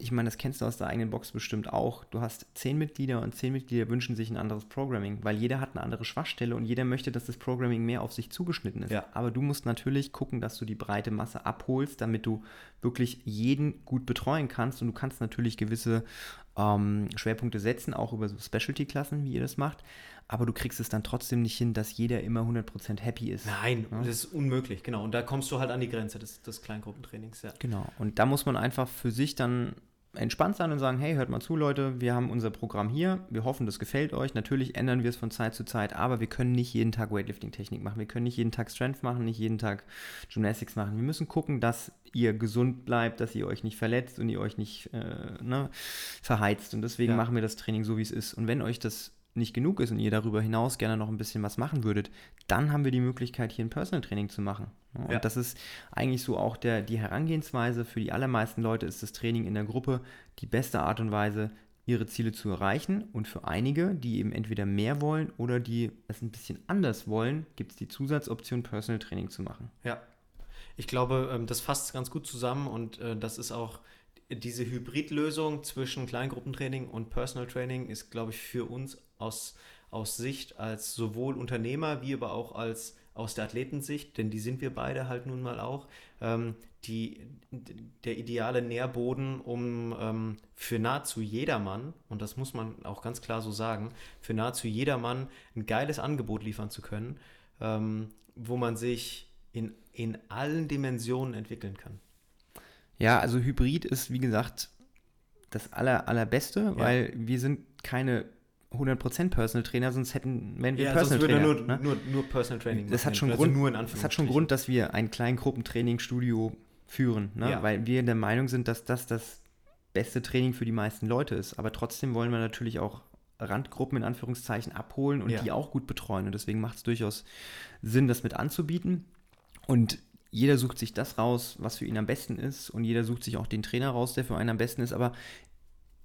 S1: ich meine, das kennst du aus der eigenen Box bestimmt auch. Du hast zehn Mitglieder und zehn Mitglieder wünschen sich ein anderes Programming, weil jeder hat eine andere Schwachstelle und jeder möchte, dass das Programming mehr auf sich zugeschnitten ist. Ja. Aber du musst natürlich gucken, dass du die breite Masse abholst, damit du wirklich jeden gut betreuen kannst. Und du kannst natürlich gewisse ähm, Schwerpunkte setzen, auch über so Specialty-Klassen, wie ihr das macht. Aber du kriegst es dann trotzdem nicht hin, dass jeder immer 100% happy ist.
S2: Nein, ja? das ist unmöglich, genau. Und da kommst du halt an die Grenze des, des Kleingruppentrainings, ja.
S1: Genau. Und da muss man einfach für sich dann entspannt sein und sagen, hey, hört mal zu, Leute, wir haben unser Programm hier, wir hoffen, das gefällt euch. Natürlich ändern wir es von Zeit zu Zeit, aber wir können nicht jeden Tag Weightlifting-Technik machen, wir können nicht jeden Tag Strength machen, nicht jeden Tag Gymnastics machen. Wir müssen gucken, dass ihr gesund bleibt, dass ihr euch nicht verletzt und ihr euch nicht äh, ne, verheizt. Und deswegen ja. machen wir das Training so, wie es ist. Und wenn euch das nicht genug ist und ihr darüber hinaus gerne noch ein bisschen was machen würdet, dann haben wir die Möglichkeit, hier ein Personal Training zu machen. Und ja. das ist eigentlich so auch der, die Herangehensweise. Für die allermeisten Leute ist das Training in der Gruppe die beste Art und Weise, ihre Ziele zu erreichen. Und für einige, die eben entweder mehr wollen oder die es ein bisschen anders wollen, gibt es die Zusatzoption, Personal Training zu machen.
S2: Ja, ich glaube, ähm, das fasst ganz gut zusammen und äh, das ist auch diese Hybridlösung zwischen Kleingruppentraining und Personal Training ist, glaube ich, für uns aus, aus Sicht als sowohl Unternehmer wie aber auch als aus der Athletensicht, denn die sind wir beide halt nun mal auch, ähm, die, der ideale Nährboden, um ähm, für nahezu jedermann, und das muss man auch ganz klar so sagen, für nahezu jedermann ein geiles Angebot liefern zu können, ähm, wo man sich in, in allen Dimensionen entwickeln kann.
S1: Ja, also Hybrid ist, wie gesagt, das aller, allerbeste, ja. weil wir sind keine 100% Personal Trainer, sonst hätten wären wir ja, Personal Trainer.
S2: Nur, ne? nur, nur Personal Training.
S1: Das hat schon also Grund, nur in das hat schon Grund, dass wir ein Kleingruppentraining-Studio führen, ne? ja. weil wir der Meinung sind, dass das das beste Training für die meisten Leute ist. Aber trotzdem wollen wir natürlich auch Randgruppen in Anführungszeichen abholen und ja. die auch gut betreuen. Und deswegen macht es durchaus Sinn, das mit anzubieten. Und jeder sucht sich das raus, was für ihn am besten ist. Und jeder sucht sich auch den Trainer raus, der für einen am besten ist. Aber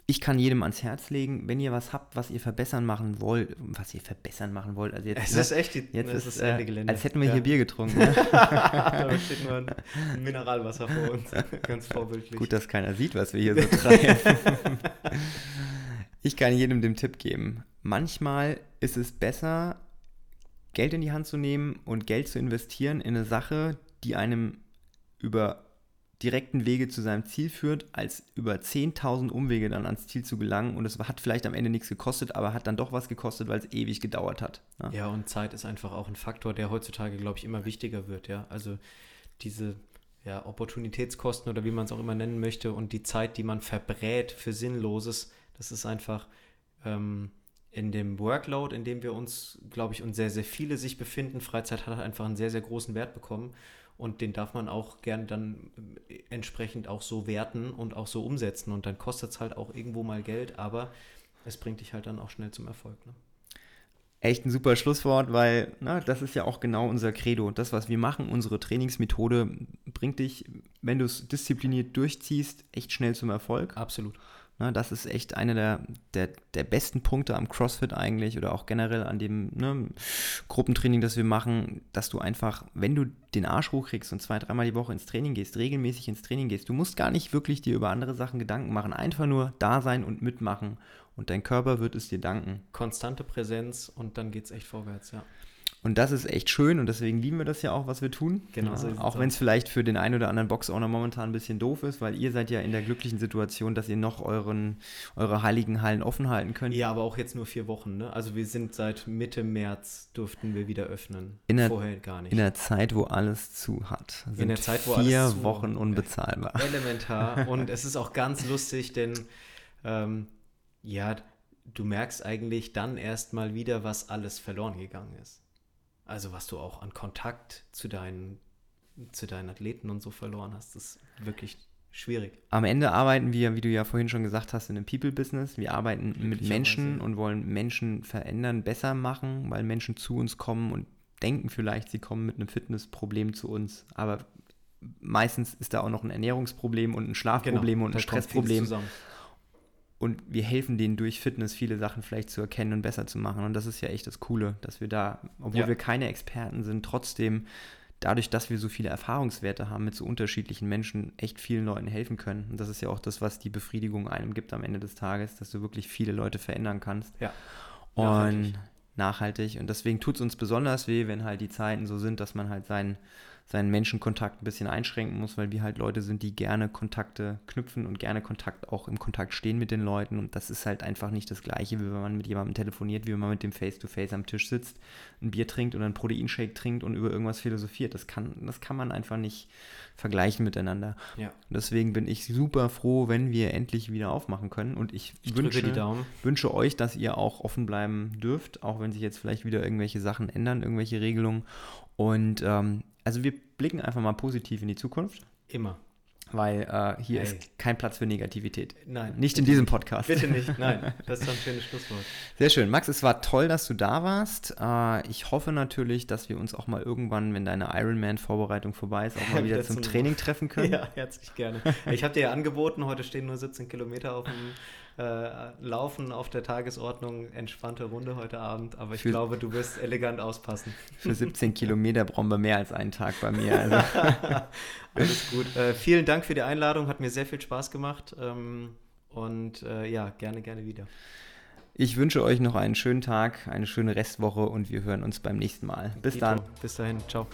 S1: ich kann jedem ans Herz legen, wenn ihr was habt, was ihr verbessern machen wollt, was ihr verbessern machen wollt. Also
S2: jetzt, es ist echt die,
S1: jetzt ist, ist Ende Gelände. Als hätten wir ja. hier Bier getrunken.
S2: Ne? da steht nur ein Mineralwasser vor uns. Ganz vorbildlich.
S1: Gut, dass keiner sieht, was wir hier so treiben. ich kann jedem den Tipp geben. Manchmal ist es besser, Geld in die Hand zu nehmen und Geld zu investieren in eine Sache, die einem über direkten Wege zu seinem Ziel führt, als über 10.000 Umwege dann ans Ziel zu gelangen. Und es hat vielleicht am Ende nichts gekostet, aber hat dann doch was gekostet, weil es ewig gedauert hat.
S2: Ja? ja, und Zeit ist einfach auch ein Faktor, der heutzutage, glaube ich, immer wichtiger wird. Ja, also diese ja, Opportunitätskosten oder wie man es auch immer nennen möchte und die Zeit, die man verbrät für Sinnloses, das ist einfach ähm, in dem Workload, in dem wir uns, glaube ich, und sehr, sehr viele sich befinden. Freizeit hat einfach einen sehr, sehr großen Wert bekommen. Und den darf man auch gern dann äh, entsprechend auch so werten und auch so umsetzen. Und dann kostet es halt auch irgendwo mal Geld, aber es bringt dich halt dann auch schnell zum Erfolg. Ne?
S1: Echt ein super Schlusswort, weil na, das ist ja auch genau unser Credo. Das, was wir machen, unsere Trainingsmethode, bringt dich, wenn du es diszipliniert durchziehst, echt schnell zum Erfolg.
S2: Absolut.
S1: Ne, das ist echt einer der, der, der besten Punkte am CrossFit eigentlich oder auch generell an dem ne, Gruppentraining, das wir machen, dass du einfach, wenn du den Arsch hochkriegst und zwei, dreimal die Woche ins Training gehst, regelmäßig ins Training gehst, du musst gar nicht wirklich dir über andere Sachen Gedanken machen, einfach nur da sein und mitmachen und dein Körper wird es dir danken.
S2: Konstante Präsenz und dann geht es echt vorwärts, ja.
S1: Und das ist echt schön und deswegen lieben wir das ja auch, was wir tun. Genau. So auch wenn es vielleicht für den einen oder anderen Box-Owner momentan ein bisschen doof ist, weil ihr seid ja in der glücklichen Situation, dass ihr noch euren, eure heiligen Hallen offen halten könnt.
S2: Ja, aber auch jetzt nur vier Wochen. Ne? Also wir sind seit Mitte März durften wir wieder öffnen.
S1: In der, Vorher gar nicht. In der Zeit, wo alles zu hat.
S2: in der Zeit, wo
S1: vier
S2: alles
S1: zu Wochen unbezahlbar.
S2: Elementar. Und es ist auch ganz lustig, denn ähm, ja, du merkst eigentlich dann erst mal wieder, was alles verloren gegangen ist. Also was du auch an Kontakt zu deinen, zu deinen Athleten und so verloren hast, ist wirklich schwierig.
S1: Am Ende arbeiten wir, wie du ja vorhin schon gesagt hast, in einem People-Business. Wir arbeiten mit Menschen und wollen Menschen verändern, besser machen, weil Menschen zu uns kommen und denken vielleicht, sie kommen mit einem Fitnessproblem zu uns. Aber meistens ist da auch noch ein Ernährungsproblem und ein Schlafproblem genau, und ein Stressproblem. Und wir helfen denen durch Fitness viele Sachen vielleicht zu erkennen und besser zu machen. Und das ist ja echt das Coole, dass wir da, obwohl ja. wir keine Experten sind, trotzdem dadurch, dass wir so viele Erfahrungswerte haben mit so unterschiedlichen Menschen, echt vielen Leuten helfen können. Und das ist ja auch das, was die Befriedigung einem gibt am Ende des Tages, dass du wirklich viele Leute verändern kannst.
S2: Ja.
S1: Und nachhaltig. nachhaltig. Und deswegen tut es uns besonders weh, wenn halt die Zeiten so sind, dass man halt seinen seinen Menschenkontakt ein bisschen einschränken muss, weil wir halt Leute sind, die gerne Kontakte knüpfen und gerne Kontakt auch im Kontakt stehen mit den Leuten. Und das ist halt einfach nicht das Gleiche, wie wenn man mit jemandem telefoniert, wie wenn man mit dem Face-to-Face -face am Tisch sitzt, ein Bier trinkt oder einen Proteinshake trinkt und über irgendwas philosophiert. Das kann, das kann man einfach nicht vergleichen miteinander.
S2: Ja.
S1: Deswegen bin ich super froh, wenn wir endlich wieder aufmachen können. Und ich,
S2: ich
S1: wünsche, wünsche euch, dass ihr auch offen bleiben dürft, auch wenn sich jetzt vielleicht wieder irgendwelche Sachen ändern, irgendwelche Regelungen. Und ähm, also wir blicken einfach mal positiv in die Zukunft.
S2: Immer.
S1: Weil äh, hier Ey. ist kein Platz für Negativität.
S2: Nein.
S1: Nicht in diesem Podcast.
S2: Bitte nicht, nein. Das ist ein schönes Schlusswort.
S1: Sehr schön. Max, es war toll, dass du da warst. Äh, ich hoffe natürlich, dass wir uns auch mal irgendwann, wenn deine Ironman-Vorbereitung vorbei ist, auch mal wieder zum Training treffen können.
S2: Ja, herzlich gerne. Ich habe dir ja angeboten, heute stehen nur 17 Kilometer auf dem äh, Laufen auf der Tagesordnung, entspannte Runde heute Abend, aber ich für, glaube, du wirst elegant auspassen.
S1: Für 17 Kilometer brauchen wir mehr als einen Tag bei mir. Also.
S2: Alles gut. Äh, vielen Dank für die Einladung, hat mir sehr viel Spaß gemacht ähm, und äh, ja, gerne, gerne wieder.
S1: Ich wünsche euch noch einen schönen Tag, eine schöne Restwoche und wir hören uns beim nächsten Mal. Bis Dito. dann.
S2: Bis dahin. Ciao.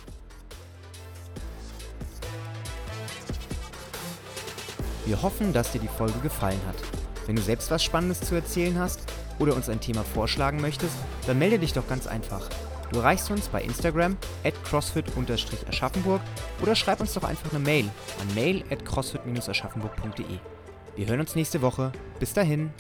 S1: Wir hoffen, dass dir die Folge gefallen hat. Wenn du selbst was Spannendes zu erzählen hast oder uns ein Thema vorschlagen möchtest, dann melde dich doch ganz einfach. Du erreichst uns bei Instagram at crossfit-aschaffenburg oder schreib uns doch einfach eine Mail an mail at crossfit-aschaffenburg.de. Wir hören uns nächste Woche. Bis dahin.